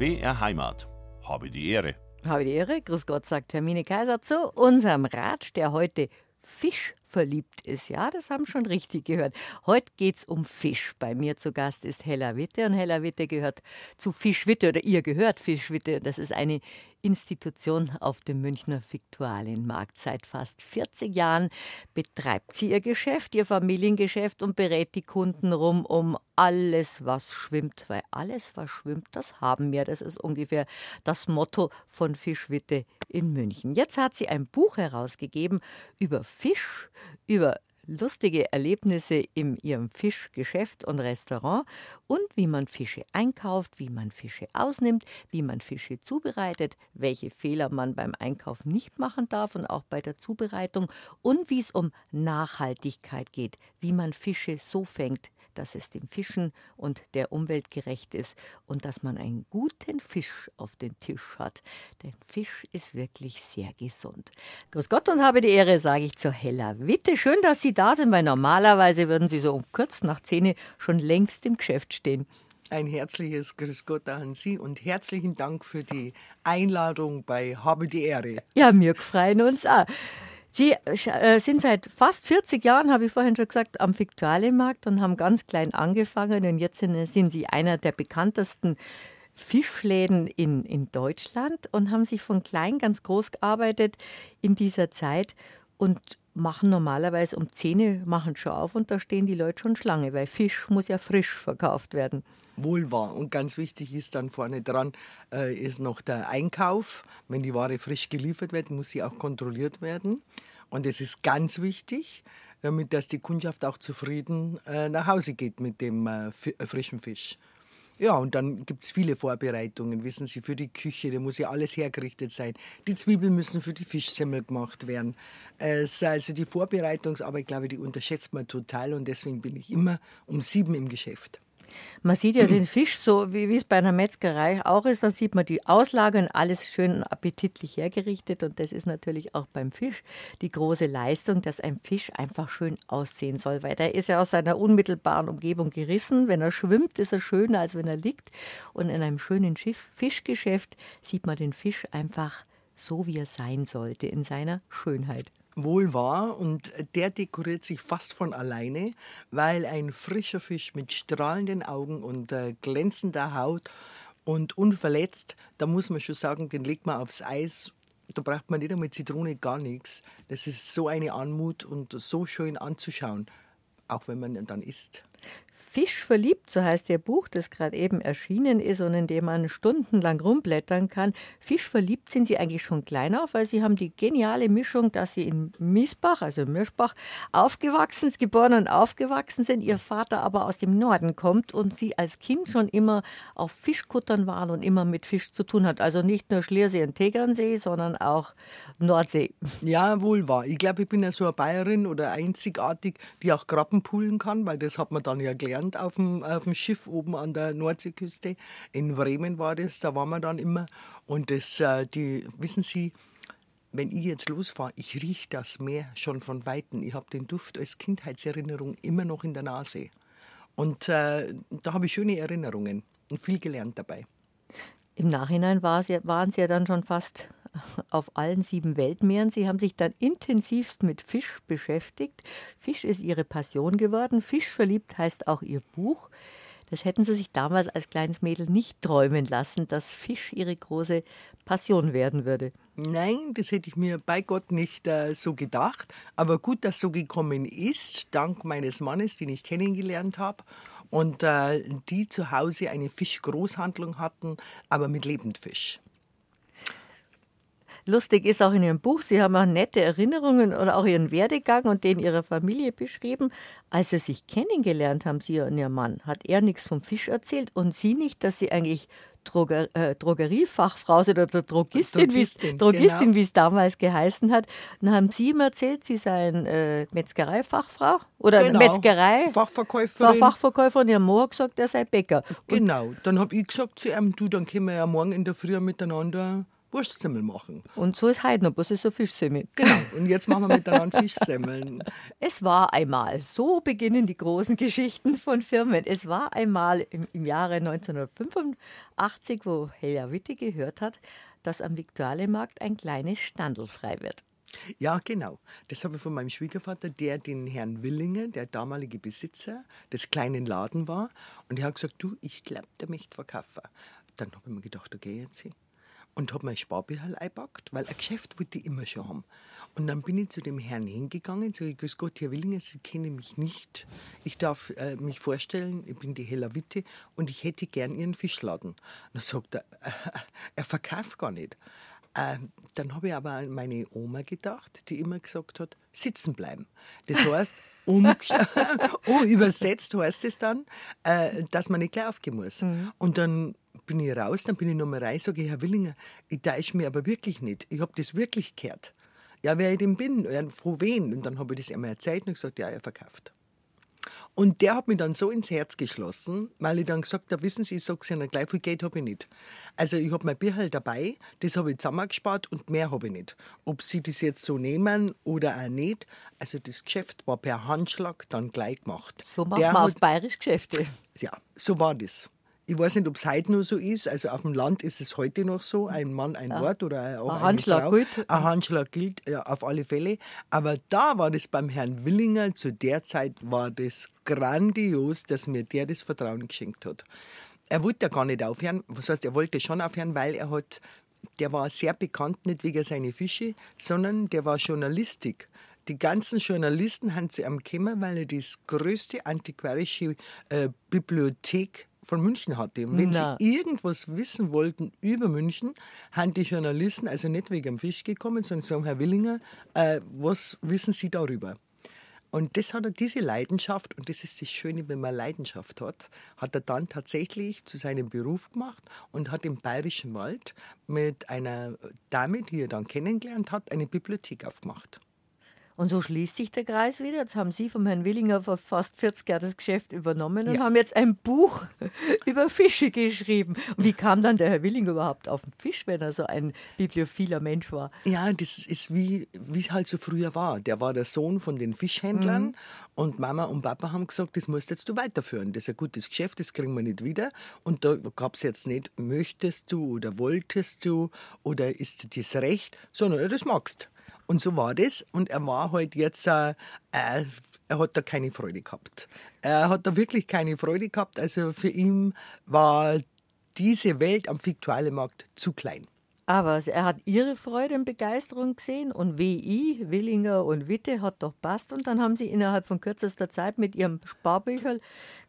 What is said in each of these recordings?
BR Heimat. Habe die Ehre. Habe die Ehre. Grüß Gott, sagt Hermine Kaiser zu unserem Rat, der heute Fisch verliebt ist. Ja, das haben schon richtig gehört. Heute geht es um Fisch. Bei mir zu Gast ist Hella Witte und Hella Witte gehört zu Fischwitte oder ihr gehört Fischwitte. Das ist eine Institution auf dem Münchner Viktualienmarkt. Seit fast 40 Jahren betreibt sie ihr Geschäft, ihr Familiengeschäft und berät die Kunden rum um alles, was schwimmt. Weil alles, was schwimmt, das haben wir. Das ist ungefähr das Motto von Fischwitte in München. Jetzt hat sie ein Buch herausgegeben über Fisch, über lustige Erlebnisse in ihrem Fischgeschäft und Restaurant und wie man Fische einkauft, wie man Fische ausnimmt, wie man Fische zubereitet, welche Fehler man beim Einkauf nicht machen darf und auch bei der Zubereitung und wie es um Nachhaltigkeit geht, wie man Fische so fängt, dass es dem Fischen und der Umwelt gerecht ist und dass man einen guten Fisch auf den Tisch hat. Denn Fisch ist wirklich sehr gesund. Grüß Gott und habe die Ehre, sage ich zur Hella Witte. Schön, dass Sie da sind, weil normalerweise würden Sie so um kurz nach Zehn schon längst im Geschäft stehen. Ein herzliches Grüß Gott an Sie und herzlichen Dank für die Einladung bei Habe die Ehre. Ja, wir freuen uns auch. Sie äh, sind seit fast 40 Jahren, habe ich vorhin schon gesagt, am Viktualienmarkt und haben ganz klein angefangen. Und jetzt sind, sind Sie einer der bekanntesten Fischläden in, in Deutschland und haben sich von klein ganz groß gearbeitet in dieser Zeit und machen normalerweise um 10 Uhr machen schon auf und da stehen die Leute schon Schlange, weil Fisch muss ja frisch verkauft werden wohl. Und ganz wichtig ist dann vorne dran, äh, ist noch der Einkauf. Wenn die Ware frisch geliefert wird, muss sie auch kontrolliert werden. Und es ist ganz wichtig, damit dass die Kundschaft auch zufrieden äh, nach Hause geht mit dem äh, äh frischen Fisch. Ja, und dann gibt es viele Vorbereitungen, wissen Sie, für die Küche, da muss ja alles hergerichtet sein. Die Zwiebeln müssen für die Fischsemmel gemacht werden. also die Vorbereitungsarbeit, glaube ich, die unterschätzt man total und deswegen bin ich immer um sieben im Geschäft. Man sieht ja den Fisch so, wie, wie es bei einer Metzgerei auch ist. Dann sieht man die Auslage und alles schön appetitlich hergerichtet. Und das ist natürlich auch beim Fisch die große Leistung, dass ein Fisch einfach schön aussehen soll. Weil der ist ja aus seiner unmittelbaren Umgebung gerissen. Wenn er schwimmt, ist er schöner, als wenn er liegt. Und in einem schönen Schiff, Fischgeschäft sieht man den Fisch einfach so, wie er sein sollte, in seiner Schönheit wohl wahr und der dekoriert sich fast von alleine, weil ein frischer Fisch mit strahlenden Augen und äh, glänzender Haut und unverletzt, da muss man schon sagen, den legt man aufs Eis. Da braucht man nicht einmal Zitrone, gar nichts. Das ist so eine Anmut und so schön anzuschauen, auch wenn man dann isst. Fisch verliebt, so heißt Ihr Buch, das gerade eben erschienen ist und in dem man stundenlang rumblättern kann. Fisch verliebt sind Sie eigentlich schon klein auf, weil Sie haben die geniale Mischung, dass Sie in Miesbach, also Mirschbach, aufgewachsen, geboren und aufgewachsen sind, Ihr Vater aber aus dem Norden kommt und Sie als Kind schon immer auf Fischkuttern waren und immer mit Fisch zu tun hat. Also nicht nur Schliersee und Tegernsee, sondern auch Nordsee. Ja, wohl wahr. Ich glaube, ich bin ja so eine Bayerin oder einzigartig, die auch Krabben poolen kann, weil das hat man dann ja gelernt gelernt auf dem, auf dem Schiff oben an der Nordseeküste. In Bremen war das, da waren wir dann immer. Und das, äh, die, wissen Sie, wenn ich jetzt losfahre, ich rieche das Meer schon von Weitem. Ich habe den Duft als Kindheitserinnerung immer noch in der Nase. Und äh, da habe ich schöne Erinnerungen und viel gelernt dabei. Im Nachhinein waren Sie ja dann schon fast auf allen sieben Weltmeeren. Sie haben sich dann intensivst mit Fisch beschäftigt. Fisch ist Ihre Passion geworden. Fisch verliebt heißt auch Ihr Buch. Das hätten Sie sich damals als kleines Mädel nicht träumen lassen, dass Fisch Ihre große Passion werden würde. Nein, das hätte ich mir bei Gott nicht äh, so gedacht. Aber gut, dass so gekommen ist, dank meines Mannes, den ich kennengelernt habe. Und äh, die zu Hause eine Fischgroßhandlung hatten, aber mit Lebendfisch. Lustig ist auch in Ihrem Buch, Sie haben auch nette Erinnerungen oder auch Ihren Werdegang und den Ihrer Familie beschrieben. Als Sie sich kennengelernt haben, Sie und Ihr Mann, hat er nichts vom Fisch erzählt und Sie nicht, dass Sie eigentlich Droger, äh, Drogeriefachfrau sind oder Drogistin, Drogistin, Drogistin genau. wie es damals geheißen hat. Dann haben Sie ihm erzählt, Sie seien äh, Metzgereifachfrau oder genau. Metzgerei. Fachverkäuferin. Fachverkäuferin. Ihr Mann hat gesagt, er sei Bäcker. Und genau. Dann habe ich gesagt zu ihm, du, dann können wir ja morgen in der Früh miteinander Wurstsemmel machen. Und so ist heute noch, bloß ist so Fischsemmel. Genau, und jetzt machen wir miteinander Fischsemmeln. Es war einmal, so beginnen die großen Geschichten von Firmen. Es war einmal im, im Jahre 1985, wo Helja Witte gehört hat, dass am Viktualienmarkt ein kleines Standel frei wird. Ja, genau. Das habe ich von meinem Schwiegervater, der den Herrn Willinger, der damalige Besitzer des kleinen Laden war. Und der hat gesagt, du, ich glaube, der möchte verkaufen. Dann habe ich mir gedacht, okay, jetzt hin. Und habe mein Sparbüchel eingepackt, weil ein Geschäft wollte ich immer schon haben. Und dann bin ich zu dem Herrn hingegangen, sage ich, grüß Gott, Herr Willinger, Sie kennen mich nicht. Ich darf äh, mich vorstellen, ich bin die Hella Witte und ich hätte gern Ihren Fischladen. Dann sagt er, äh, er verkauft gar nicht. Ähm, dann habe ich aber an meine Oma gedacht, die immer gesagt hat, sitzen bleiben. Das heißt, um, oh, übersetzt heißt es dann, äh, dass man nicht gleich aufgehen muss. Mhm. Und dann bin ich raus, dann bin ich nochmal rein, sage ich, Herr Willinger, ich täusche mir aber wirklich nicht. Ich habe das wirklich gehört. Ja, wer ich denn bin, ja, von wen? Und dann habe ich das einmal erzählt und gesagt, ja, er verkauft. Und der hat mich dann so ins Herz geschlossen, weil ich dann gesagt habe, wissen Sie, ich sage es Ihnen gleich, viel Geld habe ich nicht. Also ich habe mein Bierhal dabei, das habe ich zusammengespart und mehr habe ich nicht. Ob Sie das jetzt so nehmen oder auch nicht, also das Geschäft war per Handschlag dann gleich gemacht. So macht der man hat, auf bayerisch Geschäfte. Ja, so war das. Ich weiß nicht, ob es heute noch so ist. Also auf dem Land ist es heute noch so. Ein Mann, ein ja. Wort oder auch ein Handschlag Frau. gilt. Ein Handschlag gilt, ja, auf alle Fälle. Aber da war das beim Herrn Willinger, zu der Zeit war das grandios, dass mir der das Vertrauen geschenkt hat. Er wollte ja gar nicht aufhören. Was heißt, er wollte schon aufhören, weil er hat, der war sehr bekannt, nicht wegen seiner Fische, sondern der war Journalistik. Die ganzen Journalisten haben zu ihm gekommen, weil er das größte antiquarische äh, Bibliothek von München hatte. Und wenn Na. sie irgendwas wissen wollten über München, haben die Journalisten also nicht wegen dem Fisch gekommen, sondern sagen, Herr Willinger, äh, was wissen Sie darüber? Und das hat er, diese Leidenschaft, und das ist das Schöne, wenn man Leidenschaft hat, hat er dann tatsächlich zu seinem Beruf gemacht und hat im Bayerischen Wald mit einer Dame, die er dann kennengelernt hat, eine Bibliothek aufgemacht. Und so schließt sich der Kreis wieder. Jetzt haben Sie vom Herrn Willinger vor fast 40 Jahren das Geschäft übernommen und ja. haben jetzt ein Buch über Fische geschrieben. Und wie kam dann der Herr Willinger überhaupt auf den Fisch, wenn er so ein bibliophiler Mensch war? Ja, das ist wie es halt so früher war. Der war der Sohn von den Fischhändlern mhm. und Mama und Papa haben gesagt, das musst jetzt du weiterführen. Das ist ein gutes Geschäft, das kriegen wir nicht wieder. Und da gab es jetzt nicht, möchtest du oder wolltest du oder ist das Recht, sondern das magst. Und so war das. Und er war halt jetzt, äh, äh, er hat da keine Freude gehabt. Er hat da wirklich keine Freude gehabt. Also für ihn war diese Welt am Fiktualienmarkt zu klein. Aber er hat ihre Freude und Begeisterung gesehen und WI, Willinger und Witte hat doch passt. Und dann haben sie innerhalb von kürzester Zeit mit ihrem Sparbücherl,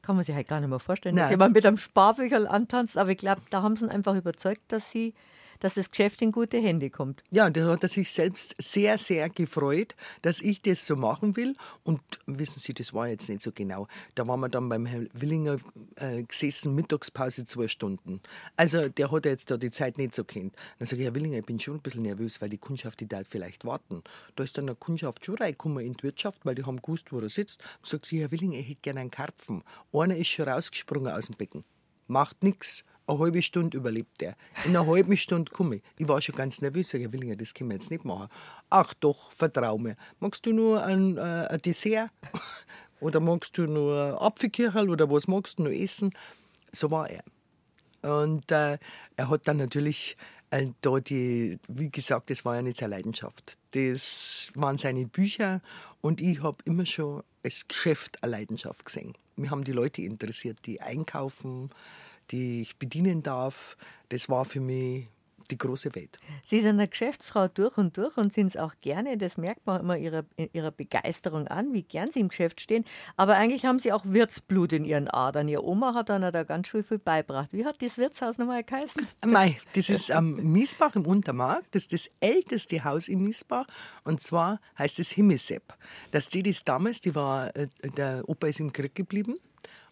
kann man sich halt gar nicht mehr vorstellen, Nein. dass jemand mit einem Sparbücherl antanzt, aber ich glaube, da haben sie ihn einfach überzeugt, dass sie dass das Geschäft in gute Hände kommt. Ja, da hat er sich selbst sehr, sehr gefreut, dass ich das so machen will. Und wissen Sie, das war jetzt nicht so genau. Da waren wir dann beim Herrn Willinger äh, gesessen, Mittagspause zwei Stunden. Also der hat jetzt da die Zeit nicht so kennt. Dann sage ich, Herr Willinger, ich bin schon ein bisschen nervös, weil die Kundschaft, die da vielleicht warten. Da ist dann eine Kundschaft schon reingekommen in die Wirtschaft, weil die haben gewusst, wo er sitzt. Sagt sie, Herr Willinger, ich hätte gerne einen Karpfen. Einer ist schon rausgesprungen aus dem Becken. Macht nichts eine halbe Stunde überlebt er. In einer halben Stunde komme ich. Ich war schon ganz nervös. Ich Willinger, das können wir jetzt nicht machen. Ach doch, vertrau mir. Magst du nur ein, äh, ein Dessert? oder magst du nur Apfelkirchel oder was magst du nur essen? So war er. Und äh, er hat dann natürlich äh, da die, wie gesagt, das war ja nicht seine Leidenschaft. Das waren seine Bücher und ich habe immer schon als Geschäft eine Leidenschaft gesehen. Mir haben die Leute interessiert, die einkaufen, die ich bedienen darf, das war für mich die große Welt. Sie sind eine Geschäftsfrau durch und durch und sind es auch gerne. Das merkt man immer ihrer, ihrer Begeisterung an, wie gern Sie im Geschäft stehen. Aber eigentlich haben Sie auch Wirtsblut in Ihren Adern. Ihre Oma hat dann da ganz schön viel beibracht. Wie hat das Wirtshaus nochmal geheißen? Mei, das ist am Miesbach im Untermarkt. Das ist das älteste Haus in Miesbach. Und zwar heißt es Himmelsepp. Das die das damals, die war, äh, der Opa ist im Krieg geblieben.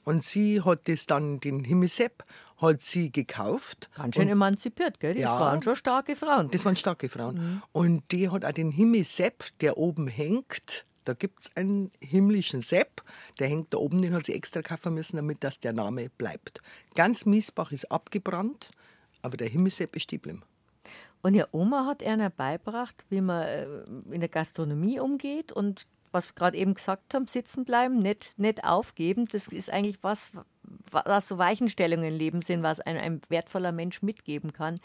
Und sie hat das dann, den Himmelsepp, hat sie gekauft. Ganz schön emanzipiert, gell? Das ja, waren schon starke Frauen. Das waren starke Frauen. Mhm. Und die hat auch den Himmelsepp, der oben hängt. Da gibt es einen himmlischen Sepp, der hängt da oben, den hat sie extra kaufen müssen, damit das der Name bleibt. Ganz Miesbach ist abgebrannt, aber der Himmelsepp ist geblieben. Und ihr Oma hat einer beigebracht, wie man äh, in der Gastronomie umgeht und was wir gerade eben gesagt haben, sitzen bleiben, nicht, nicht aufgeben. Das ist eigentlich was, was so Weichenstellungen im Leben sind, was ein, ein wertvoller Mensch mitgeben kann.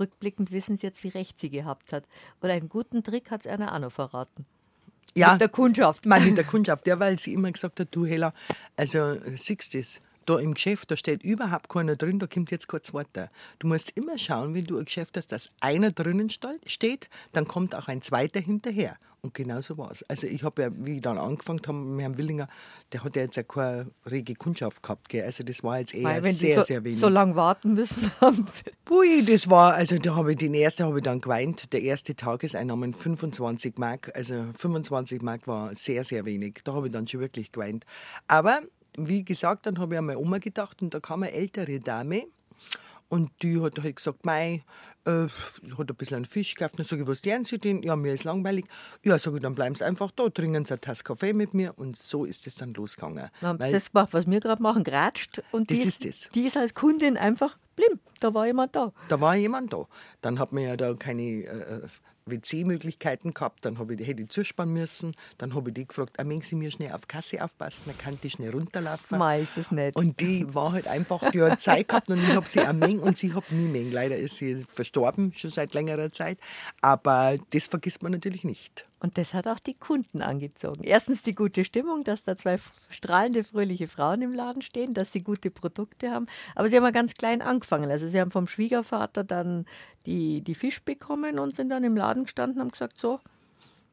Rückblickend wissen sie jetzt, wie recht sie gehabt hat. Oder einen guten Trick hat es einer auch noch verraten. Ja, Mit der Kundschaft. Nein, mit der Kundschaft. Ja, weil sie immer gesagt hat, du Hella, also siehst das, da im Geschäft, da steht überhaupt keiner drin, da kommt jetzt kein zweiter. Du musst immer schauen, wenn du ein Geschäft hast, dass einer drinnen steht, dann kommt auch ein zweiter hinterher. Und genau so war es. Also ich habe ja, wie ich dann angefangen habe mit Herrn Willinger, der hat ja jetzt ja keine rege Kundschaft gehabt. Gell? Also das war jetzt eher Weil, wenn sehr, so, sehr wenig. so lange warten müssen haben. Ui, das war, also da habe ich den ersten habe ich dann geweint. Der erste Tageseinnahmen 25 Mark, also 25 Mark war sehr, sehr wenig. Da habe ich dann schon wirklich geweint. Aber wie gesagt, dann habe ich an meine Oma gedacht und da kam eine ältere Dame und die hat halt gesagt, mei, äh, hat ein bisschen einen Fisch gekauft. Dann sage ich, was lernen Sie denn? Ja, mir ist langweilig. Ja, sage ich, dann bleiben Sie einfach da, trinken Sie eine Tasse Kaffee mit mir. Und so ist es dann losgegangen. Dann haben das gemacht, was wir gerade machen, geratscht. Und Das die ist das. Die ist als Kundin einfach blieb. Da war jemand da. da war jemand da. Dann hat man ja da keine äh, WC-Möglichkeiten gehabt. Dann habe ich, hätte ich zuspannen müssen. Dann habe ich die gefragt, ah, mögen Sie mir schnell auf Kasse aufpassen? Dann kann die schnell runterlaufen. Mei, ist das nett. Und die war halt einfach, die hat Zeit gehabt und ich habe sie am Mengen und sie hat nie Mengen. Leider ist sie verstorben, schon seit längerer Zeit. Aber das vergisst man natürlich nicht. Und das hat auch die Kunden angezogen. Erstens die gute Stimmung, dass da zwei strahlende, fröhliche Frauen im Laden stehen, dass sie gute Produkte haben. Aber sie haben ja ganz klein angefangen. Also sie haben vom Schwiegervater dann die, die Fisch bekommen und sind dann im Laden gestanden und haben gesagt, so,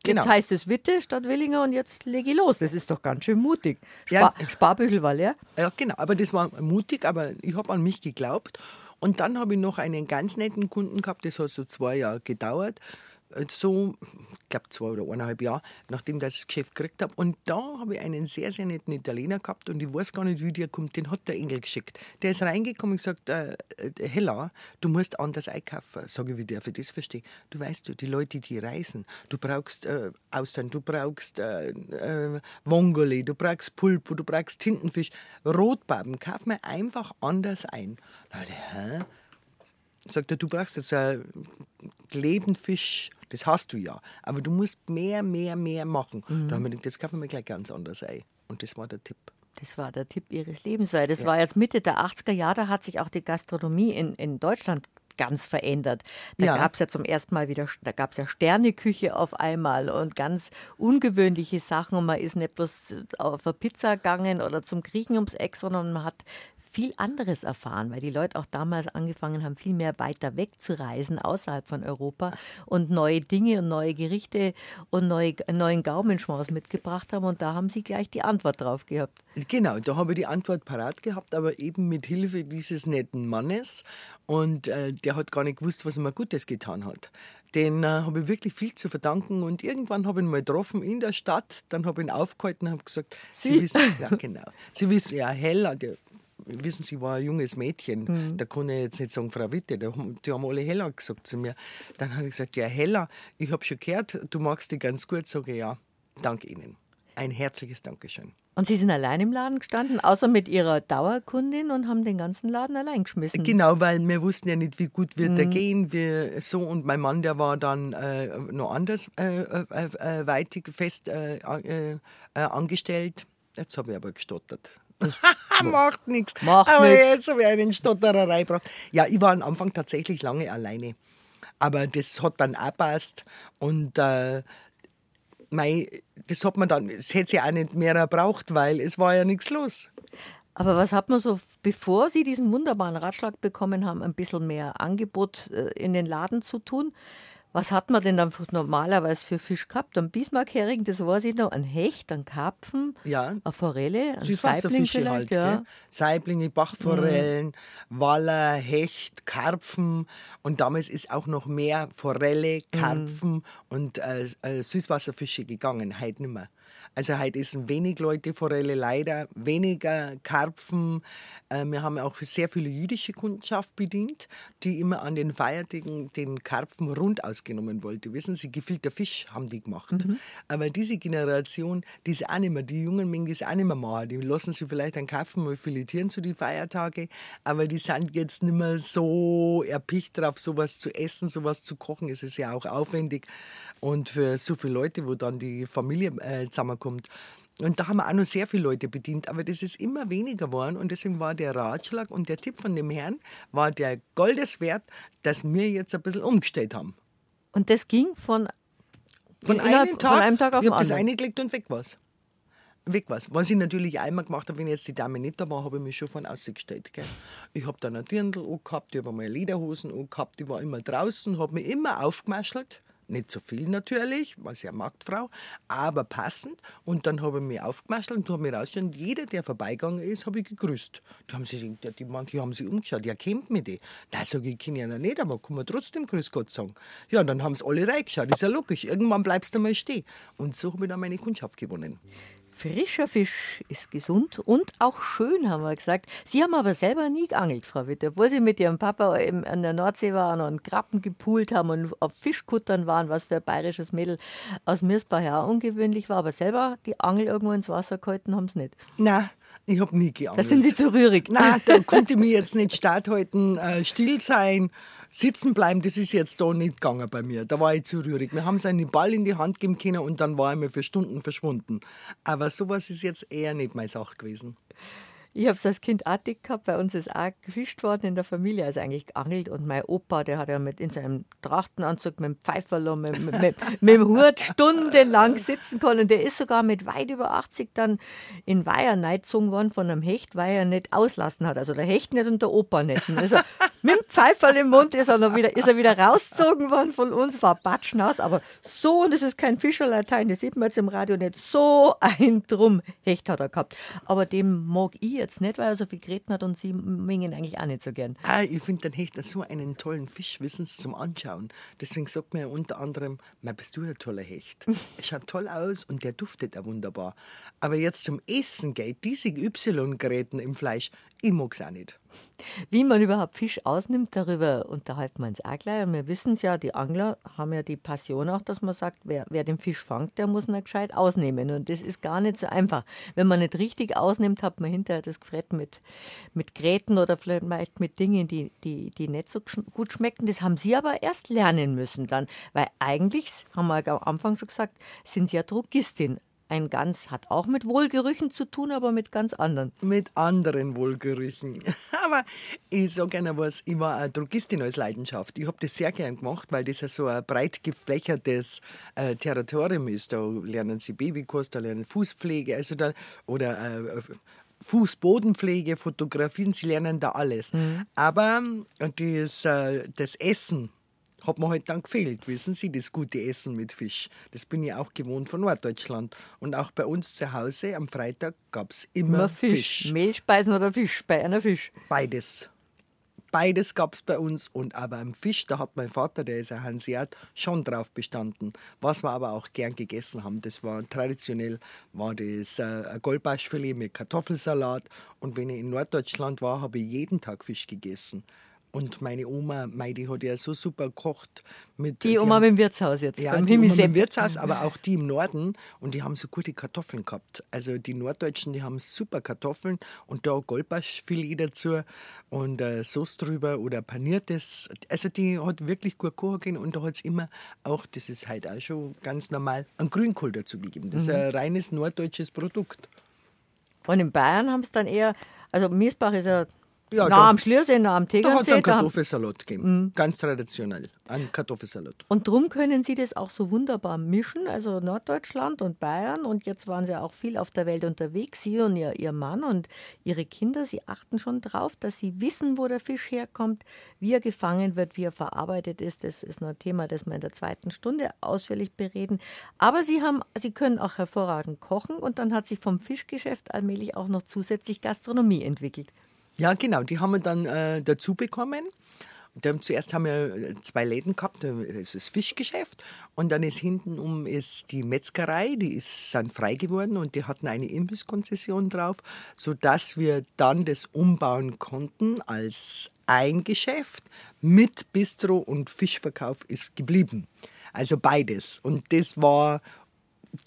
Genau. jetzt heißt es Witte statt Willinger und jetzt lege ich los. Das ist doch ganz schön mutig. Ja. Spar Sparbüchel war leer. Ja, genau. Aber das war mutig, aber ich habe an mich geglaubt. Und dann habe ich noch einen ganz netten Kunden gehabt, das hat so zwei Jahre gedauert. So, ich glaube zwei oder eineinhalb Jahre, nachdem ich das Geschäft gekriegt habe. Und da habe ich einen sehr, sehr netten Italiener gehabt und ich weiß gar nicht, wie der kommt. Den hat der Engel geschickt. Der ist reingekommen und gesagt, äh, äh, Hella, du musst anders einkaufen. Sage ich, wie der für das verstehe. Du weißt, die Leute, die reisen, du brauchst äh, Austern, du brauchst äh, äh, Vongole, du brauchst Pulpo, du brauchst Tintenfisch, Rotbarben. Kauf mir einfach anders ein. Der, hä? sagt er, du brauchst jetzt einen Lebenfisch, das hast du ja, aber du musst mehr, mehr, mehr machen. Da haben wir gedacht, jetzt kaufen wir gleich ganz anders ein. Und das war der Tipp. Das war der Tipp ihres Lebens, weil das war jetzt Mitte der 80er Jahre, da hat sich auch die Gastronomie in, in Deutschland ganz verändert. Da Ja. gab es ja zum ersten Mal wieder, da gab es ja Sterneküche auf einmal und ganz ungewöhnliche Sachen und man ist nicht bloß auf eine Pizza gegangen oder zum Griechen ums Eck, sondern man hat viel anderes erfahren, weil die Leute auch damals angefangen haben, viel mehr weiter weg zu reisen, außerhalb von Europa und neue Dinge und neue Gerichte und neue, neuen Gaumenschmaus mitgebracht haben und da haben sie gleich die Antwort drauf gehabt. Genau, da habe ich die Antwort parat gehabt, aber eben mit Hilfe dieses netten Mannes. Und äh, der hat gar nicht gewusst, was er mir Gutes getan hat. Den äh, habe ich wirklich viel zu verdanken. Und irgendwann habe ich ihn mal getroffen in der Stadt. Dann habe ich ihn aufgehalten und habe gesagt, Sie, Sie? wissen, ja genau, Sie wissen, ja, Hella, der, wissen Sie, war ein junges Mädchen. Da kann ich jetzt nicht sagen, Frau Witte, die haben alle Hella gesagt zu mir. Dann habe ich gesagt, ja, Hella, ich habe schon gehört, du magst die ganz gut. Sage ich, ja, danke Ihnen. Ein herzliches Dankeschön. Und Sie sind allein im Laden gestanden, außer mit Ihrer Dauerkundin und haben den ganzen Laden allein geschmissen. Genau, weil wir wussten ja nicht, wie gut wird er gehen, wie so. Und mein Mann, der war dann äh, noch anders äh, äh, äh, weitig fest äh, äh, äh, angestellt. Jetzt habe ich aber gestottert. Macht nichts. Macht aber nix. jetzt habe ich einen Stottererei gebracht. Ja, ich war am Anfang tatsächlich lange alleine. Aber das hat dann auch passt. Und äh, mei, das hat man dann, es hätte sie auch nicht mehr gebraucht, weil es war ja nichts los. Aber was hat man so, bevor Sie diesen wunderbaren Ratschlag bekommen haben, ein bisschen mehr Angebot äh, in den Laden zu tun? Was hat man denn dann normalerweise für Fisch gehabt? Ein Bismarckhering, das weiß ich noch, ein Hecht, ein Karpfen, Ja. eine Forelle, ein Saibling Süßwasserfische vielleicht, halt, ja. Saiblinge, Bachforellen, Waller, Hecht, Karpfen und damals ist auch noch mehr Forelle, Karpfen und äh, äh, Süßwasserfische gegangen, heute nicht mehr. Also heute essen wenig Leute Forelle, leider weniger Karpfen. Äh, wir haben auch sehr viele jüdische Kundschaft bedient, die immer an den Feiertagen den Karpfen rund ausgenommen wollte. Wissen Sie, gefüllter Fisch haben die gemacht. Mhm. Aber diese Generation, die ist auch nicht mehr, die jungen Mengen, die ist auch nicht mehr machen. Die lassen sich vielleicht einen Karpfen mal filetieren zu den Feiertagen, aber die sind jetzt nicht mehr so erpicht drauf, sowas zu essen, sowas zu kochen. Es ist ja auch aufwendig und für so viele Leute, wo dann die Familie äh, zusammenkommt. Und da haben wir auch noch sehr viele Leute bedient, aber das ist immer weniger geworden und deswegen war der Ratschlag und der Tipp von dem Herrn war der Goldes wert, dass wir jetzt ein bisschen umgestellt haben. Und das ging von, von, einem, Tag, von einem Tag auf den anderen? Ich habe das eingelegt und weg war's. Weg war's. Was ich natürlich einmal gemacht habe, wenn jetzt die Dame nicht da war, habe ich mich schon von außen gestellt. Gell. Ich habe dann ein Dirndl gehabt, ich habe meine Lederhosen gehabt, ich war immer draußen, habe mich immer aufgemaschelt nicht so viel natürlich, war sehr Marktfrau, aber passend. Und dann habe ich mich aufgemaschelt und habe mir rausgeschaut, jeder, der vorbeigegangen ist, habe ich gegrüßt. Die haben sich, die, manche haben sich umgeschaut, ja, kennt mich die. Nein, sage ich, kenne ich ja nicht, aber kann man trotzdem Grüß Gott sagen. Ja, und dann haben sie alle reingeschaut, ist ja logisch, irgendwann bleibst du mal stehen. Und so habe ich dann meine Kundschaft gewonnen. Frischer Fisch ist gesund und auch schön, haben wir gesagt. Sie haben aber selber nie geangelt, Frau Witte, obwohl Sie mit Ihrem Papa an der Nordsee waren und Krabben gepult haben und auf Fischkuttern waren, was für ein bayerisches Mädel aus Mirsbach ja ungewöhnlich war. Aber selber die Angel irgendwo ins Wasser gehalten haben Sie nicht. Nein. Ich habe nie geangelt. Da sind Sie zu rührig. Nein, da konnte ich mir jetzt nicht statt halten, äh, still sein sitzen bleiben, das ist jetzt da nicht gegangen bei mir. Da war ich zu rührig. Wir haben seinen Ball in die Hand geben können und dann war er mir für Stunden verschwunden. Aber sowas ist jetzt eher nicht meine Sache gewesen. Ich habe es als Kind artig gehabt. Bei uns ist auch gefischt worden in der Familie, also eigentlich geangelt. Und mein Opa, der hat ja mit in seinem Trachtenanzug mit dem Pfeiferl mit, mit, mit, mit, dem Hut stundenlang sitzen können. Der ist sogar mit weit über 80 dann in Weiher gezogen worden von einem Hecht, weil er nicht auslassen hat. Also der Hecht nicht und der Opa nicht. Also mit dem Pfeiferl im Mund ist er, noch wieder, ist er wieder rausgezogen worden von uns, war batschnass. Aber so, und das ist kein Fischerlatein, das sieht man jetzt im Radio nicht, so ein Drum Hecht hat er gehabt. Aber dem mag ich jetzt nicht, weil er so viel geredet hat und sie mengen eigentlich auch nicht so gern. Ah, ich finde den Hecht so einen tollen Fisch, wissen Sie, zum Anschauen. Deswegen sagt man ja unter anderem, bist du ein toller Hecht. er schaut toll aus und der duftet auch wunderbar. Aber jetzt zum Essen geht, diese Y-Geräten im Fleisch, ich mag es auch nicht. Wie man überhaupt Fisch ausnimmt, darüber unterhalten wir uns auch gleich. Und wir wissen es ja, die Angler haben ja die Passion auch, dass man sagt, wer, wer den Fisch fangt, der muss ihn gescheit ausnehmen. Und das ist gar nicht so einfach. Wenn man nicht richtig ausnimmt, hat man hinterher das Gefrett mit, mit Gräten oder vielleicht mit Dingen, die, die, die nicht so gut schmecken. Das haben sie aber erst lernen müssen dann. Weil eigentlich, haben wir am Anfang schon gesagt, sind sie ja Drogistin. Ein Gans hat auch mit Wohlgerüchen zu tun, aber mit ganz anderen. Mit anderen Wohlgerüchen. aber ich sage gerne was, ich war eine Drogistin als Leidenschaft. Ich habe das sehr gern gemacht, weil das ja so ein breit gefächertes äh, Territorium ist. Da lernen sie Babykost, da lernen Fußpflege, also da, oder äh, Fußbodenpflege, Fotografien, sie lernen da alles. Mhm. Aber das, äh, das Essen, hat mir halt dann gefehlt, wissen Sie, das gute Essen mit Fisch. Das bin ich auch gewohnt von Norddeutschland. Und auch bei uns zu Hause am Freitag gab es immer, immer Fisch. Fisch. Mehlspeisen oder Fisch bei einer Fisch? Beides. Beides gab es bei uns und aber am Fisch, da hat mein Vater, der ist ein Hanseat, schon drauf bestanden. Was wir aber auch gern gegessen haben, das war traditionell, war das äh, Goldbarschfilet mit Kartoffelsalat und wenn ich in Norddeutschland war, habe ich jeden Tag Fisch gegessen. Und meine Oma, die hat ja so super gekocht. Mit, die Oma die im Wirtshaus jetzt, ja, die Oma im Wirtshaus, aber auch die im Norden. Und die haben so gute Kartoffeln gehabt. Also die Norddeutschen, die haben super Kartoffeln und da Goldbarschfilet dazu und äh, Sauce drüber oder paniertes. Also die hat wirklich gut kochen und da hat es immer auch, das ist halt auch schon ganz normal, einen Grünkohl dazu gegeben. Das ist mhm. ein reines norddeutsches Produkt. Und in Bayern haben es dann eher, also Miesbach ist ja ja, nah am Schliersee, nah am Tegernsee. Da hat es einen Kartoffelsalat gegeben. Mhm. Ganz traditionell. Ein Kartoffelsalat. Und darum können Sie das auch so wunderbar mischen, also Norddeutschland und Bayern. Und jetzt waren Sie auch viel auf der Welt unterwegs, Sie und Ihr, Ihr Mann und Ihre Kinder. Sie achten schon darauf, dass Sie wissen, wo der Fisch herkommt, wie er gefangen wird, wie er verarbeitet ist. Das ist noch ein Thema, das wir in der zweiten Stunde ausführlich bereden. Aber Sie, haben, Sie können auch hervorragend kochen und dann hat sich vom Fischgeschäft allmählich auch noch zusätzlich Gastronomie entwickelt. Ja, genau, die haben wir dann äh, dazu bekommen. Dann zuerst haben wir zwei Läden gehabt, das ist Fischgeschäft und dann ist hinten um ist die Metzgerei, die ist dann frei geworden und die hatten eine Imbisskonzession drauf, sodass wir dann das umbauen konnten als ein Geschäft mit Bistro und Fischverkauf ist geblieben. Also beides. Und das war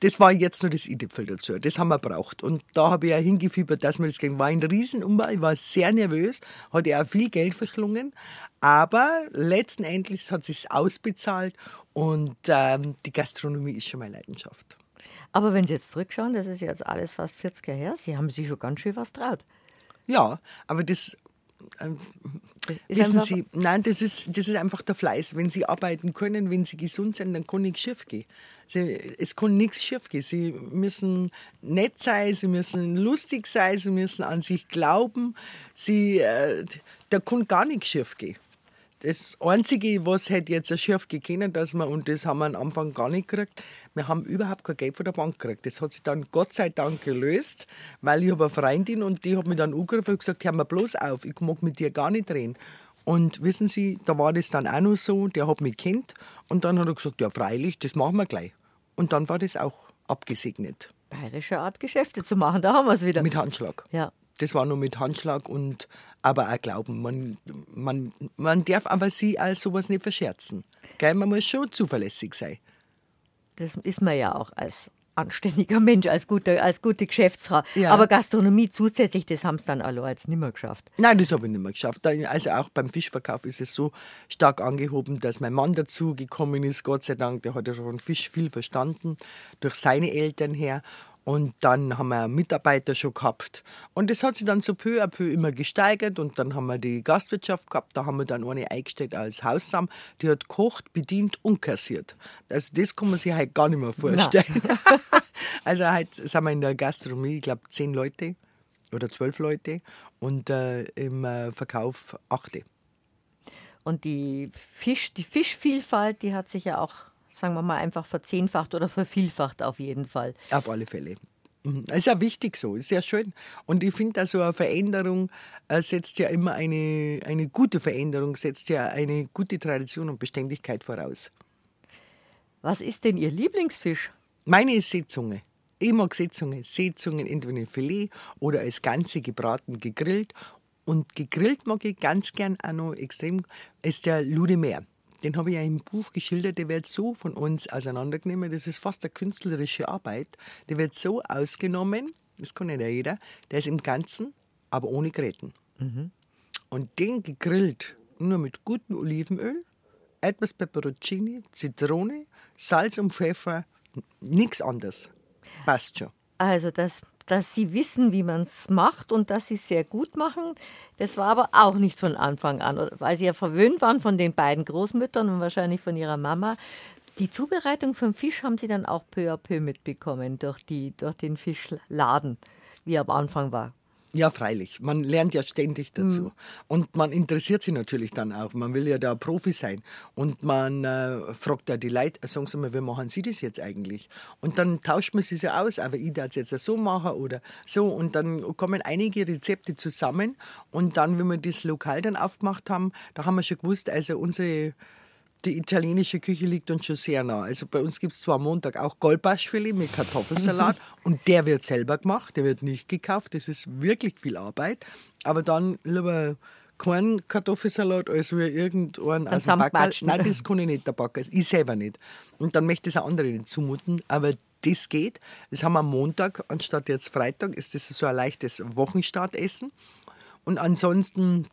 das war jetzt nur das i-Tüpfel dazu. Das haben wir braucht. Und da habe ich ja hingefiebert, dass wir das ging. War ein Riesenumbau. Ich war sehr nervös, hatte auch viel Geld verschlungen. Aber letzten Endes hat es sich ausbezahlt und ähm, die Gastronomie ist schon meine Leidenschaft. Aber wenn Sie jetzt zurückschauen, das ist jetzt alles fast 40 Jahre her, Sie haben sich schon ganz schön was traut. Ja, aber das äh, wissen Sie, nein, das ist, das ist einfach der Fleiß. Wenn Sie arbeiten können, wenn Sie gesund sind, dann kann nichts schief gehen. Sie, es kann nichts schief gehen. Sie müssen nett sein, Sie müssen lustig sein, Sie müssen an sich glauben. Sie, äh, da kann gar nichts schief gehen. Das Einzige, was hätte jetzt schief gekannt, dass wir, und das haben wir am Anfang gar nicht gekriegt, wir haben überhaupt kein Geld von der Bank gekriegt. Das hat sich dann Gott sei Dank gelöst, weil ich habe eine Freundin und die hat mich dann angerufen und gesagt, hör mal bloß auf, ich mag mit dir gar nicht reden. Und wissen Sie, da war das dann auch noch so, der hat mich kennt und dann hat er gesagt, ja freilich, das machen wir gleich. Und dann war das auch abgesegnet. Bayerische Art, Geschäfte zu machen, da haben wir es wieder. Mit Handschlag. Ja. Das war nur mit Handschlag und aber auch Glauben. Man, man, man darf aber sie als sowas nicht verscherzen. Gell? Man muss schon zuverlässig sein. Das ist man ja auch als anständiger Mensch, als gute, als gute Geschäftsfrau. Ja. Aber Gastronomie zusätzlich, das haben sie dann alle jetzt nicht mehr geschafft. Nein, das habe ich nicht mehr geschafft. Also auch beim Fischverkauf ist es so stark angehoben, dass mein Mann dazu gekommen ist, Gott sei Dank. Der hat ja von Fisch viel verstanden, durch seine Eltern her. Und dann haben wir Mitarbeiter schon gehabt. Und das hat sich dann so peu à peu immer gesteigert. Und dann haben wir die Gastwirtschaft gehabt. Da haben wir dann eine eingestellt als Haussam. Die hat gekocht, bedient und kassiert. Also das kann man sich halt gar nicht mehr vorstellen. also heute sind wir in der Gastronomie, ich glaube, zehn Leute oder zwölf Leute. Und äh, im äh, Verkauf achte. Und die Fisch, die Fischvielfalt, die hat sich ja auch, sagen wir mal, einfach verzehnfacht oder vervielfacht auf jeden Fall. Auf alle Fälle. Mhm. Das ist ja wichtig so, ist ja schön. Und ich finde, so eine Veränderung äh, setzt ja immer eine, eine gute Veränderung, setzt ja eine gute Tradition und Beständigkeit voraus. Was ist denn Ihr Lieblingsfisch? Meine ist Seezunge. Ich mag Seezunge. Seezungen entweder in Filet oder als Ganze gebraten, gegrillt. Und gegrillt mag ich ganz gern auch noch extrem, ist der Ludemeer. Den habe ich ja im Buch geschildert, der wird so von uns auseinandergenommen. Das ist fast eine künstlerische Arbeit. Der wird so ausgenommen, das kann nicht jeder, der ist im Ganzen, aber ohne Gräten. Und den gegrillt, nur mit gutem Olivenöl, etwas Peperoncini, Zitrone, Salz und Pfeffer, nichts anderes. Passt schon. Also, dass, dass Sie wissen, wie man es macht und dass Sie es sehr gut machen, das war aber auch nicht von Anfang an, weil Sie ja verwöhnt waren von den beiden Großmüttern und wahrscheinlich von Ihrer Mama. Die Zubereitung vom Fisch haben Sie dann auch peu à peu mitbekommen durch, die, durch den Fischladen, wie er am Anfang war. Ja, freilich. Man lernt ja ständig dazu. Und man interessiert sich natürlich dann auch. Man will ja da Profi sein. Und man äh, fragt ja die Leute, sagen Sie mal, wie machen Sie das jetzt eigentlich? Und dann tauscht man sich so aus, aber ich darf es jetzt so machen oder so. Und dann kommen einige Rezepte zusammen. Und dann, wenn wir das Lokal dann aufgemacht haben, da haben wir schon gewusst, also unsere die italienische Küche liegt uns schon sehr nah. Also bei uns gibt es zwar am Montag auch Goldbarschfilet mit Kartoffelsalat und der wird selber gemacht, der wird nicht gekauft. Das ist wirklich viel Arbeit. Aber dann lieber kein Kartoffelsalat als wie irgendeinen aus dem Backerl. zusammenquatschen. Nein, das kann ich nicht, der Backer. Ich selber nicht. Und dann möchte ich es auch andere nicht zumuten. Aber das geht. Das haben wir am Montag, anstatt jetzt Freitag, ist das so ein leichtes Wochenstartessen. Und ansonsten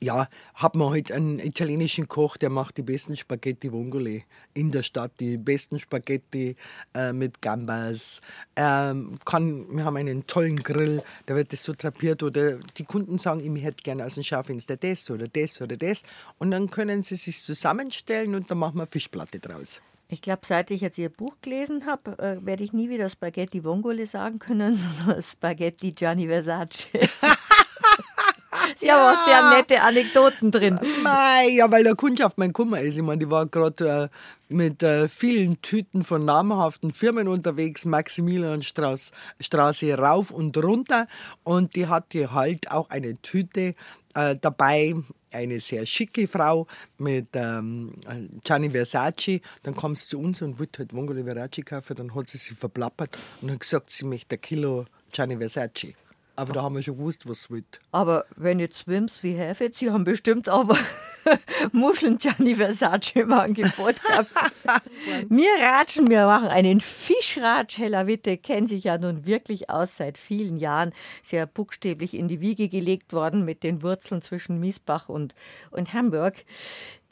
ja, hat man halt einen italienischen Koch, der macht die besten Spaghetti Vongole in der Stadt, die besten Spaghetti äh, mit Gambas. Ähm, kann, wir haben einen tollen Grill, da wird das so drapiert oder die Kunden sagen, ich hätte gerne aus dem Schaufenster das oder das oder das und dann können sie sich zusammenstellen und dann machen wir Fischplatte draus. Ich glaube, seit ich jetzt Ihr Buch gelesen habe, äh, werde ich nie wieder Spaghetti Vongole sagen können, sondern Spaghetti Gianni Versace. Sie haben auch sehr nette Anekdoten drin. Mei, ja, weil der Kundschaft mein Kummer ist. Ich meine, die war gerade äh, mit äh, vielen Tüten von namhaften Firmen unterwegs, Maximilianstraße Straße rauf und runter. Und die hatte halt auch eine Tüte äh, dabei, eine sehr schicke Frau mit ähm, Gianni Versace. Dann kam sie zu uns und wollte halt Vongole Versace kaufen. Dann hat sie sich verplappert und hat gesagt, sie möchte ein Kilo Gianni Versace. Aber da haben wir schon gewusst, was es wird. Aber wenn ihr Swims wie Hefet, Sie haben bestimmt aber Muscheln Gianni Versace im Angebot gehabt. wir ratschen, wir machen einen Fischratsch. Hella Witte kennt sich ja nun wirklich aus seit vielen Jahren. Sehr buchstäblich in die Wiege gelegt worden mit den Wurzeln zwischen Miesbach und, und Hamburg.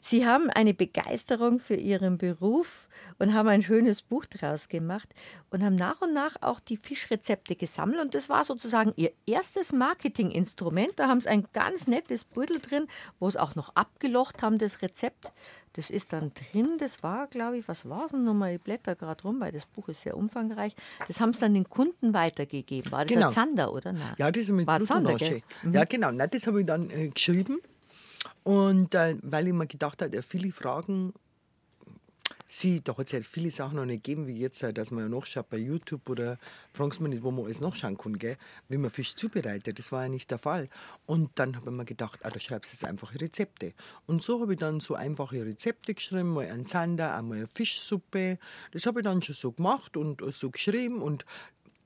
Sie haben eine Begeisterung für Ihren Beruf und haben ein schönes Buch draus gemacht und haben nach und nach auch die Fischrezepte gesammelt. Und das war sozusagen Ihr erstes Marketinginstrument. Da haben Sie ein ganz nettes Beutel drin, wo Sie auch noch abgelocht haben, das Rezept. Das ist dann drin. Das war, glaube ich, was war es denn nochmal? Ich blätter gerade rum, weil das Buch ist sehr umfangreich. Das haben Sie dann den Kunden weitergegeben. War das Genau. ein Zander, oder? Nein. Ja, das ist mit Zander? Mhm. Ja, genau. Nein, das habe ich dann äh, geschrieben. Und äh, weil ich mir gedacht habe, viele Fragen, sie, da hat es ja viele Sachen noch nicht gegeben, wie jetzt, äh, dass man ja nachschaut bei YouTube oder fragst mich nicht, wo man alles nachschauen kann, gell? wie man Fisch zubereitet. Das war ja nicht der Fall. Und dann habe ich mir gedacht, ah, da schreibst du jetzt einfache Rezepte. Und so habe ich dann so einfache Rezepte geschrieben, mal ein Zander, einmal eine Fischsuppe. Das habe ich dann schon so gemacht und so geschrieben und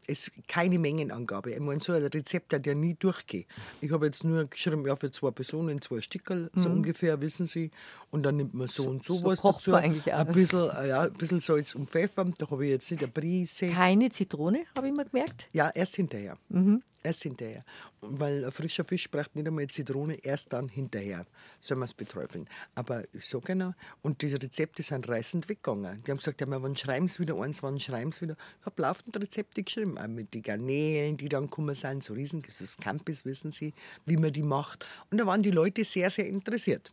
es keine Mengenangabe. Ich meine, so ein Rezept hat ja nie durchgehen. Ich habe jetzt nur geschrieben, ja, für zwei Personen zwei Stickel, so ungefähr, wissen Sie. Und dann nimmt man so, und so, so was kocht dazu. eigentlich auch. Ein bisschen, äh, ja, ein bisschen Salz und Pfeffer. Da habe ich jetzt nicht eine Prise. Keine Zitrone, habe ich mal gemerkt. Ja, erst hinterher. Mhm. Erst hinterher. Weil ein frischer Fisch braucht nicht einmal Zitrone, erst dann hinterher soll man es beträufeln. Aber so genau. Und diese Rezepte sind reißend weggegangen. Die haben gesagt, ja, wann schreiben sie wieder eins, wann schreiben sie wieder. Ich habe laufend Rezepte geschrieben, auch mit den Garnelen, die dann gekommen sind, so riesen, so Scampis, wissen Sie, wie man die macht. Und da waren die Leute sehr, sehr interessiert.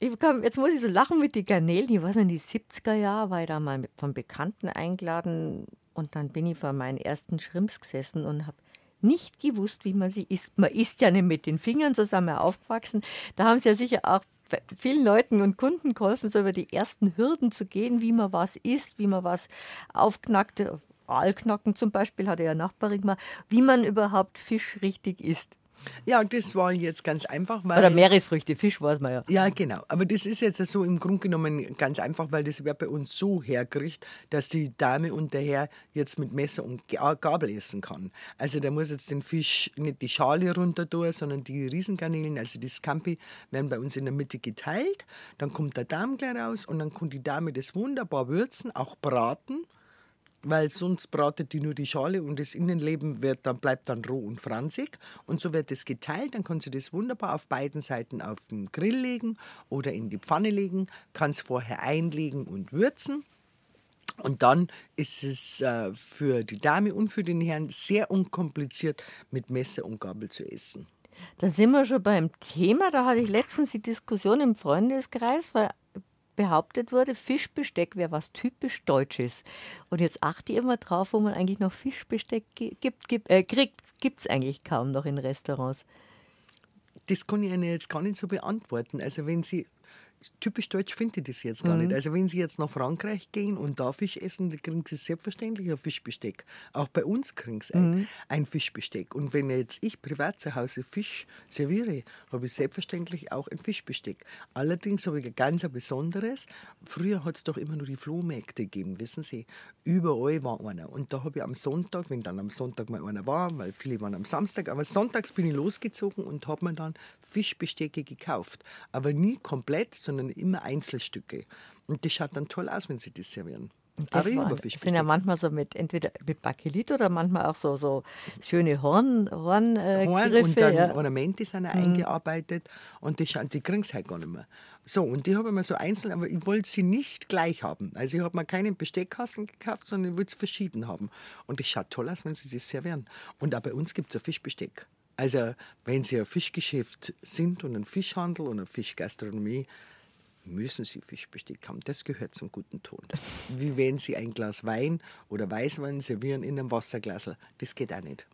Ich komm, jetzt muss ich so lachen mit den Garnelen. Ich nicht, in die 70er Jahre war ich da mal von Bekannten eingeladen und dann bin ich vor meinen ersten Schrimps gesessen und habe nicht gewusst, wie man sie isst. Man isst ja nicht mit den Fingern, so sind wir aufgewachsen. Da haben sie ja sicher auch vielen Leuten und Kunden geholfen, so über die ersten Hürden zu gehen, wie man was isst, wie man was aufknackt. Aalknacken zum Beispiel hatte ja Nachbarin mal, wie man überhaupt Fisch richtig isst. Ja, das war jetzt ganz einfach, weil. Oder Meeresfrüchte, Fisch weiß man ja. Ja, genau. Aber das ist jetzt so im Grunde genommen ganz einfach, weil das wird bei uns so hergerichtet, dass die Dame und der Herr jetzt mit Messer und Ga- Gabel essen kann. Also der muss jetzt den Fisch nicht die Schale runter tun, sondern die Riesengarnelen, also die Scampi, werden bei uns in der Mitte geteilt. Dann kommt der Darm gleich raus und dann kann die Dame das wunderbar würzen, auch braten weil sonst bratet die nur die Schale und das Innenleben wird dann, bleibt dann roh und franzig. Und so wird es geteilt, dann kann sie das wunderbar auf beiden Seiten auf den Grill legen oder in die Pfanne legen, kann es vorher einlegen und würzen. Und dann ist es äh, für die Dame und für den Herrn sehr unkompliziert mit Messer und Gabel zu essen. Da sind wir schon beim Thema. Da hatte ich letztens die Diskussion im Freundeskreis, weil behauptet wurde, Fischbesteck wäre was typisch Deutsches. Und jetzt achte ich immer drauf, wo man eigentlich noch Fischbesteck gi- gibt, gibt, äh, kriegt, gibt es eigentlich kaum noch in Restaurants. Das kann ich Ihnen jetzt gar nicht so beantworten. Also wenn Sie typisch deutsch finde ich das jetzt gar nicht. Also wenn Sie jetzt nach Frankreich gehen und da Fisch essen, dann kriegen Sie selbstverständlich ein Fischbesteck. Auch bei uns kriegen Sie ein, ein Fischbesteck. Und wenn jetzt ich privat zu Hause Fisch serviere, habe ich selbstverständlich auch ein Fischbesteck. Allerdings habe ich ein ganz besonderes. Früher hat es doch immer nur die Flohmärkte gegeben, wissen Sie. Überall war einer. Und da habe ich am Sonntag, wenn dann am Sonntag mal einer war, weil viele waren am Samstag, aber sonntags bin ich losgezogen und habe mir dann Fischbestecke gekauft. Aber nie komplett, sondern immer Einzelstücke. Und das schaut dann toll aus, wenn sie das servieren. Das aber ich war- habe sind ja manchmal so mit entweder mit Bakelit oder manchmal auch so, so schöne Horn, Horn, äh, Horn Griffe. und dann ja. Ornamente sind auch eingearbeitet und die, die kriegen sie halt gar nicht mehr. So, und die habe ich mir so einzeln, aber ich wollte sie nicht gleich haben. Also ich habe mir keinen Besteckkasten gekauft, sondern ich wollte es verschieden haben. Und es schaut toll aus, wenn sie das servieren. Und auch bei uns gibt es ein Fischbesteck. Also wenn Sie ein Fischgeschäft sind und ein Fischhandel und eine Fischgastronomie, müssen Sie Fischbesteck haben. Das gehört zum guten Ton. Wie wenn Sie ein Glas Wein oder Weißwein servieren in einem Wasserglas. Das geht auch nicht.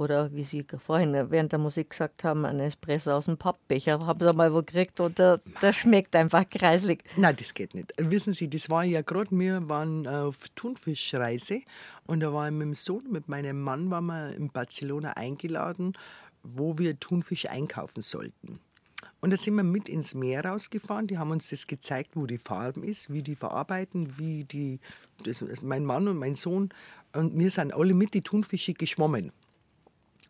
Oder wie Sie vorhin während der Musik gesagt haben, ein Espresso aus dem Pappbecher. Haben Sie mal wo gekriegt und der, der schmeckt einfach kreislig. Nein, das geht nicht. Wissen Sie, das war ja gerade, wir waren auf Thunfischreise und da war ich mit dem Sohn, mit meinem Mann, waren wir in Barcelona eingeladen, wo wir Thunfisch einkaufen sollten. Und da sind wir mit ins Meer rausgefahren. Die haben uns das gezeigt, wo die Farben ist, wie die verarbeiten, wie die. Das, mein Mann und mein Sohn und wir sind alle mit die Thunfische geschwommen.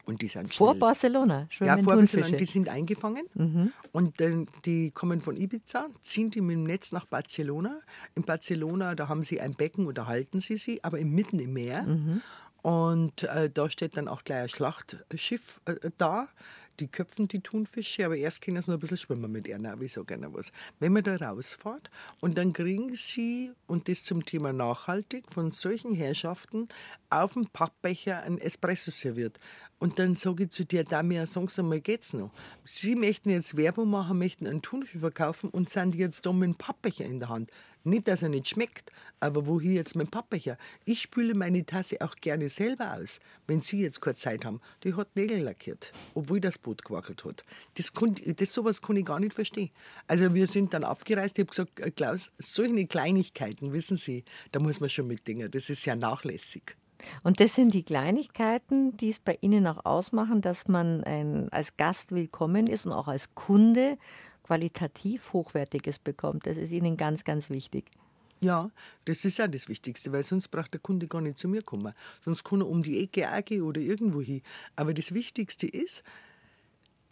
Und die sind Vor Barcelona schwimmen Ja, vor Barcelona. Die sind eingefangen mhm. und dann, die kommen von Ibiza, ziehen die mit dem Netz nach Barcelona. In Barcelona, da haben sie ein Becken und da halten sie sie, aber mitten im Meer. Mhm. Und äh, da steht dann auch gleich ein Schlachtschiff äh, da die köpfen die Thunfische, aber erst können sie noch ein bisschen schwimmen mit gerne was. Wenn man da rausfährt und dann kriegen sie, und das zum Thema nachhaltig, von solchen Herrschaften auf dem Pappbecher ein Espresso serviert. Und dann sage ich zu dir, Damia, sagen Sie mal, geht's noch? Sie möchten jetzt Werbung machen, möchten einen Thunfisch verkaufen und sind jetzt da mit einem Pappbecher in der Hand. Nicht, dass er nicht schmeckt, aber wo hier jetzt mein Pappbecher? Ich spüle meine Tasse auch gerne selber aus, wenn Sie jetzt kurz Zeit haben. Die hat Nägel lackiert, obwohl das Boot gewackelt hat. Das, kann, das sowas kann ich gar nicht verstehen. Also wir sind dann abgereist. Ich habe gesagt, äh, Klaus, solche Kleinigkeiten, wissen Sie, da muss man schon mitdenken. Das ist ja nachlässig. Und das sind die Kleinigkeiten, die es bei Ihnen auch ausmachen, dass man ein, als Gast willkommen ist und auch als Kunde qualitativ Hochwertiges bekommt. Das ist Ihnen ganz, ganz wichtig. Ja, das ist ja das Wichtigste, weil sonst braucht der Kunde gar nicht zu mir kommen. Sonst kann er um die Ecke gehen oder irgendwo hin. Aber das Wichtigste ist,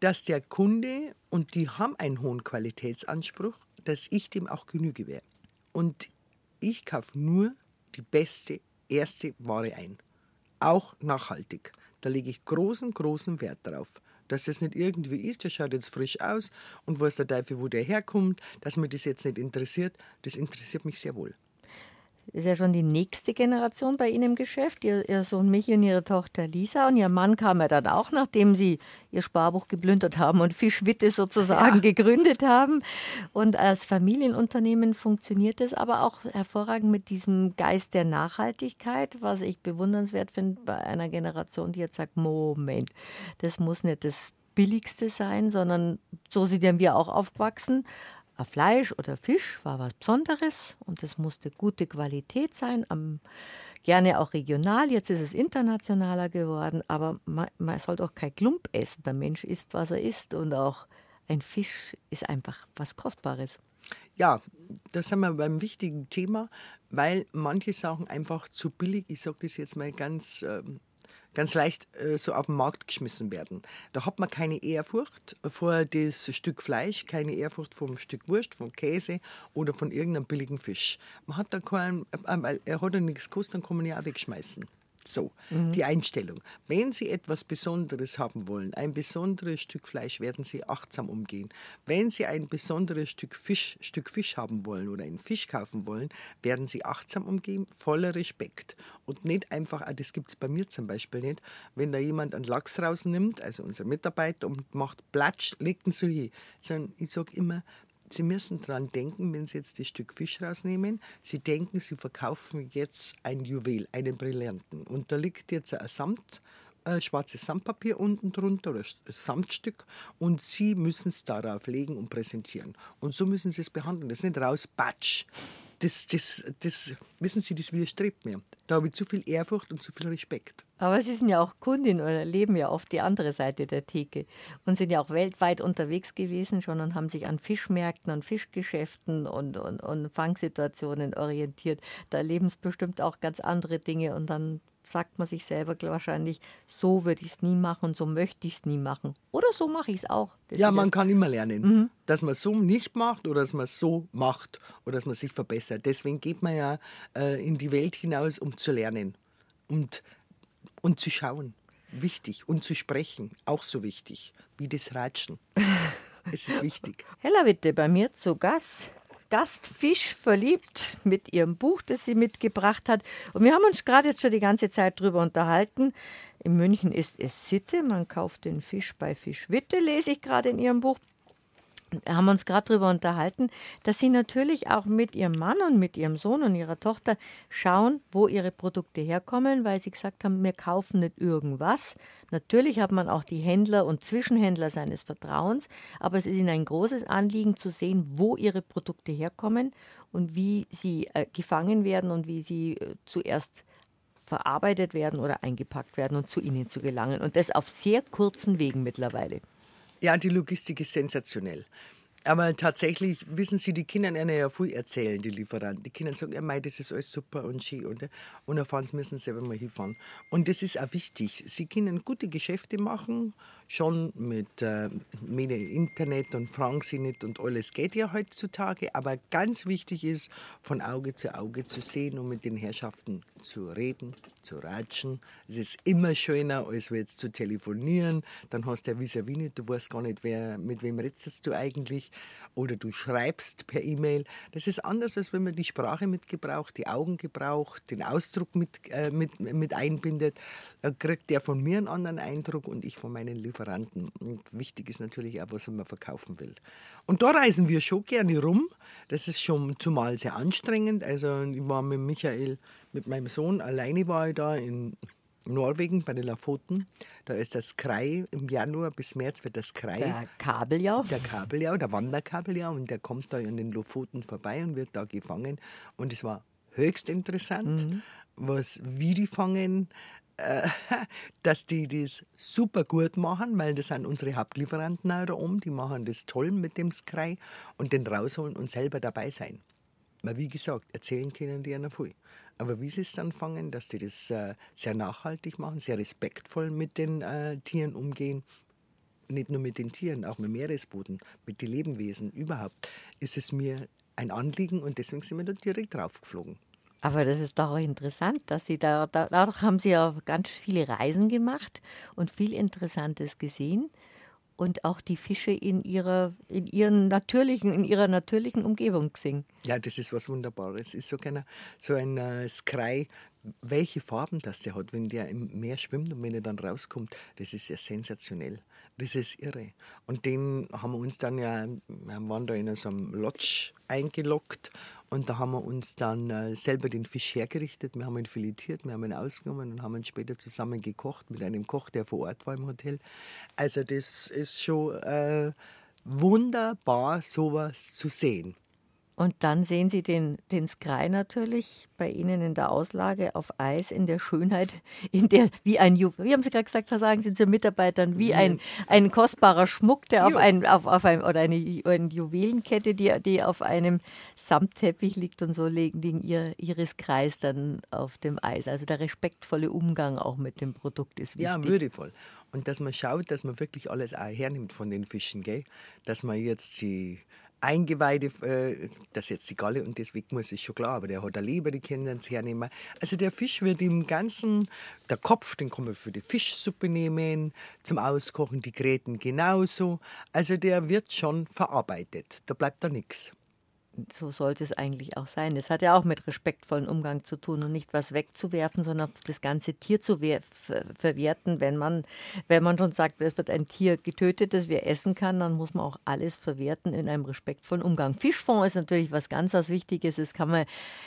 dass der Kunde, und die haben einen hohen Qualitätsanspruch, dass ich dem auch Genüge wäre. Und ich kaufe nur die beste erste Ware ein. Auch nachhaltig. Da lege ich großen, großen Wert drauf. Dass das nicht irgendwie ist, der schaut jetzt frisch aus. Und weiß der Teufel, wo der herkommt, dass mir das jetzt nicht interessiert, das interessiert mich sehr wohl ist ja schon die nächste Generation bei Ihnen im Geschäft. Ihr, ihr, Sohn Michi und Ihre Tochter Lisa. Und Ihr Mann kam ja dann auch, nachdem Sie Ihr Sparbuch geplündert haben und Fischwitte sozusagen ja. gegründet haben. Und als Familienunternehmen funktioniert es aber auch hervorragend mit diesem Geist der Nachhaltigkeit, was ich bewundernswert finde bei einer Generation, die jetzt sagt, Moment, das muss nicht das Billigste sein, sondern so sind ja wir auch aufgewachsen. Fleisch oder Fisch war was Besonderes und es musste gute Qualität sein, am, gerne auch regional. Jetzt ist es internationaler geworden, aber man, man soll doch kein Klump essen. Der Mensch isst, was er isst und auch ein Fisch ist einfach was Kostbares. Ja, da sind wir beim wichtigen Thema, weil manche Sachen einfach zu billig, ich sage das jetzt mal ganz ähm, ganz leicht äh, so auf den Markt geschmissen werden. Da hat man keine Ehrfurcht vor das Stück Fleisch, keine Ehrfurcht vom Stück Wurst, vom Käse oder von irgendeinem billigen Fisch. Man hat da keinen, äh, er hat ja nichts gekostet, dann kann man ja auch wegschmeißen. So, mhm. die Einstellung. Wenn Sie etwas Besonderes haben wollen, ein besonderes Stück Fleisch, werden Sie achtsam umgehen. Wenn Sie ein besonderes Stück Fisch, Stück Fisch haben wollen oder einen Fisch kaufen wollen, werden Sie achtsam umgehen, voller Respekt. Und nicht einfach, ah, das gibt es bei mir zum Beispiel nicht, wenn da jemand einen Lachs rausnimmt, also unser Mitarbeiter, und macht Platsch, legt ihn so hin. Sondern ich sage immer, Sie müssen daran denken, wenn Sie jetzt das Stück Fisch rausnehmen, Sie denken, Sie verkaufen jetzt ein Juwel, einen Brillanten. Und da liegt jetzt ein Samt, äh, schwarzes Samtpapier unten drunter oder Samtstück und Sie müssen es darauf legen und präsentieren. Und so müssen Sie es behandeln. Das ist nicht raus, batsch das, das, das, wissen Sie, das widerstrebt mir. Da habe ich zu viel Ehrfurcht und zu viel Respekt. Aber Sie sind ja auch Kundin oder leben ja auf die andere Seite der Theke und sind ja auch weltweit unterwegs gewesen schon und haben sich an Fischmärkten, an Fischgeschäften und, und, und Fangsituationen orientiert. Da leben es bestimmt auch ganz andere Dinge und dann sagt man sich selber wahrscheinlich, so würde ich es nie machen und so möchte ich es nie machen. Oder so mache ich es auch. Das ja, man kann immer lernen, mhm. dass man so nicht macht oder dass man so macht oder dass man sich verbessert. Deswegen geht man ja äh, in die Welt hinaus, um zu lernen und, und zu schauen. Wichtig. Und zu sprechen, auch so wichtig, wie das Ratschen. es ist wichtig. Hella Witte bei mir zu Gast Gastfisch verliebt mit ihrem Buch, das sie mitgebracht hat. Und wir haben uns gerade jetzt schon die ganze Zeit darüber unterhalten. In München ist es Sitte, man kauft den Fisch bei Fischwitte, lese ich gerade in ihrem Buch haben wir uns gerade darüber unterhalten, dass sie natürlich auch mit ihrem Mann und mit ihrem Sohn und ihrer Tochter schauen, wo ihre Produkte herkommen, weil sie gesagt haben, wir kaufen nicht irgendwas. Natürlich hat man auch die Händler und Zwischenhändler seines Vertrauens, aber es ist ihnen ein großes Anliegen zu sehen, wo ihre Produkte herkommen und wie sie äh, gefangen werden und wie sie äh, zuerst verarbeitet werden oder eingepackt werden und zu ihnen zu gelangen. Und das auf sehr kurzen Wegen mittlerweile. Ja, die Logistik ist sensationell. Aber tatsächlich wissen Sie, die Kinder einer ja viel erzählen, die Lieferanten. Die Kinder sagen, ja, mei, das ist alles super und schön. Und, und erfahren sie müssen selber mal hinfahren. Und das ist auch wichtig. Sie können gute Geschäfte machen, schon mit, äh, mit Internet und nicht und alles geht ja heutzutage. Aber ganz wichtig ist, von Auge zu Auge zu sehen und mit den Herrschaften zu reden, zu ratschen. Es ist immer schöner, als jetzt zu telefonieren. Dann hast du ja vis-à-vis nicht, du weißt gar nicht, wer, mit wem redest du eigentlich. Oder du schreibst per E-Mail. Das ist anders, als wenn man die Sprache mitgebraucht, die Augen gebraucht, den Ausdruck mit, äh, mit, mit einbindet. Dann kriegt der von mir einen anderen Eindruck und ich von meinen Lieferanten. Und wichtig ist natürlich auch, was man verkaufen will. Und da reisen wir schon gerne rum. Das ist schon zumal sehr anstrengend. Also ich war mit Michael, mit meinem Sohn, alleine war ich da in Norwegen bei den Lafoten. Da ist das Krei im Januar bis März wird das Krei. Der Kabeljau. Der Kabeljau, der Wanderkabeljau. Und der kommt da an den Lofoten vorbei und wird da gefangen. Und es war höchst interessant, mhm. was, wie die fangen, äh, dass die das super gut machen, weil das sind unsere Hauptlieferanten auch da oben. Die machen das toll mit dem Skrei und den rausholen und selber dabei sein. Weil, wie gesagt, erzählen können die ja noch viel. Aber wie sie es dann fangen, dass die das äh, sehr nachhaltig machen, sehr respektvoll mit den äh, Tieren umgehen, nicht nur mit den Tieren, auch mit Meeresboden, mit den Lebewesen überhaupt, ist es mir ein Anliegen und deswegen sind wir da direkt draufgeflogen. Aber das ist doch auch interessant, dass Sie da, da, dadurch haben Sie ja ganz viele Reisen gemacht und viel Interessantes gesehen und auch die Fische in ihrer, in ihren natürlichen, in ihrer natürlichen Umgebung gesehen. Ja, das ist was Wunderbares. Es ist so, keiner, so ein äh, Skrei, welche Farben das der hat, wenn der im Meer schwimmt und wenn er dann rauskommt, das ist ja sensationell. Das ist irre. Und den haben wir uns dann ja, wir waren da in so einem Lodge eingeloggt und da haben wir uns dann äh, selber den Fisch hergerichtet. Wir haben ihn filetiert, wir haben ihn ausgenommen und haben ihn später zusammen gekocht mit einem Koch, der vor Ort war im Hotel. Also das ist schon äh, wunderbar, sowas zu sehen. Und dann sehen Sie den, den Skrei natürlich bei Ihnen in der Auslage auf Eis, in der Schönheit, in der, wie ein, wie haben Sie gerade gesagt, Herr Sagen, Sie Mitarbeitern, wie ein, ein kostbarer Schmuck, der auf, ein, auf, auf einem, oder eine, eine Juwelenkette, die, die auf einem Samtteppich liegt und so liegen ihr, Ihres Kreis dann auf dem Eis. Also der respektvolle Umgang auch mit dem Produkt ist wichtig. Ja, würdevoll. Und dass man schaut, dass man wirklich alles auch hernimmt von den Fischen, gell? dass man jetzt die Eingeweide, äh, das jetzt die Galle und das weg muss, ist schon klar, aber der hat eine Leber, die können sie hernehmen. Also der Fisch wird im Ganzen, der Kopf, den kann man für die Fischsuppe nehmen, zum Auskochen die Gräten genauso. Also der wird schon verarbeitet, da bleibt da nichts so sollte es eigentlich auch sein. Es hat ja auch mit respektvollen Umgang zu tun und nicht was wegzuwerfen, sondern das ganze Tier zu verwerten. Wenn man, wenn man schon sagt, es wird ein Tier getötet, das wir essen kann, dann muss man auch alles verwerten in einem respektvollen Umgang. Fischfond ist natürlich was ganz was Wichtiges. Das kann man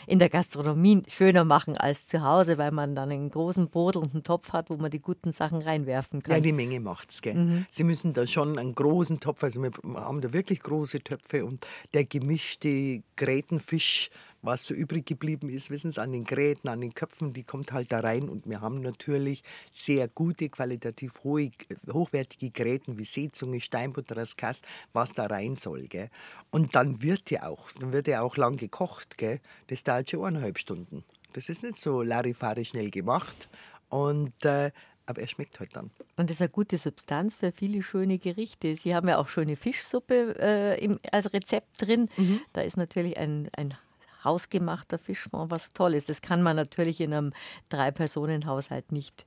in der Gastronomie schöner machen als zu Hause, weil man dann einen großen brodelnden Topf hat, wo man die guten Sachen reinwerfen kann. Ja, die Menge macht's, gell? Mhm. Sie müssen da schon einen großen Topf, also wir haben da wirklich große Töpfe und der gemischte Grätenfisch, was so übrig geblieben ist, wissen Sie, an den Gräten, an den Köpfen, die kommt halt da rein. Und wir haben natürlich sehr gute, qualitativ hohe, hochwertige Gräten wie Seezunge, Steinbutter, Raskas, was da rein soll. Gell? Und dann wird ja auch, dann wird ja auch lang gekocht. Gell? Das dauert schon eineinhalb Stunden. Das ist nicht so Larifari schnell gemacht. Und äh, aber er schmeckt halt dann. Und das ist eine gute Substanz für viele schöne Gerichte. Sie haben ja auch schöne Fischsuppe äh, im, als Rezept drin. Mhm. Da ist natürlich ein, ein hausgemachter Fischfond was Tolles. Das kann man natürlich in einem Drei-Personen-Haushalt nicht,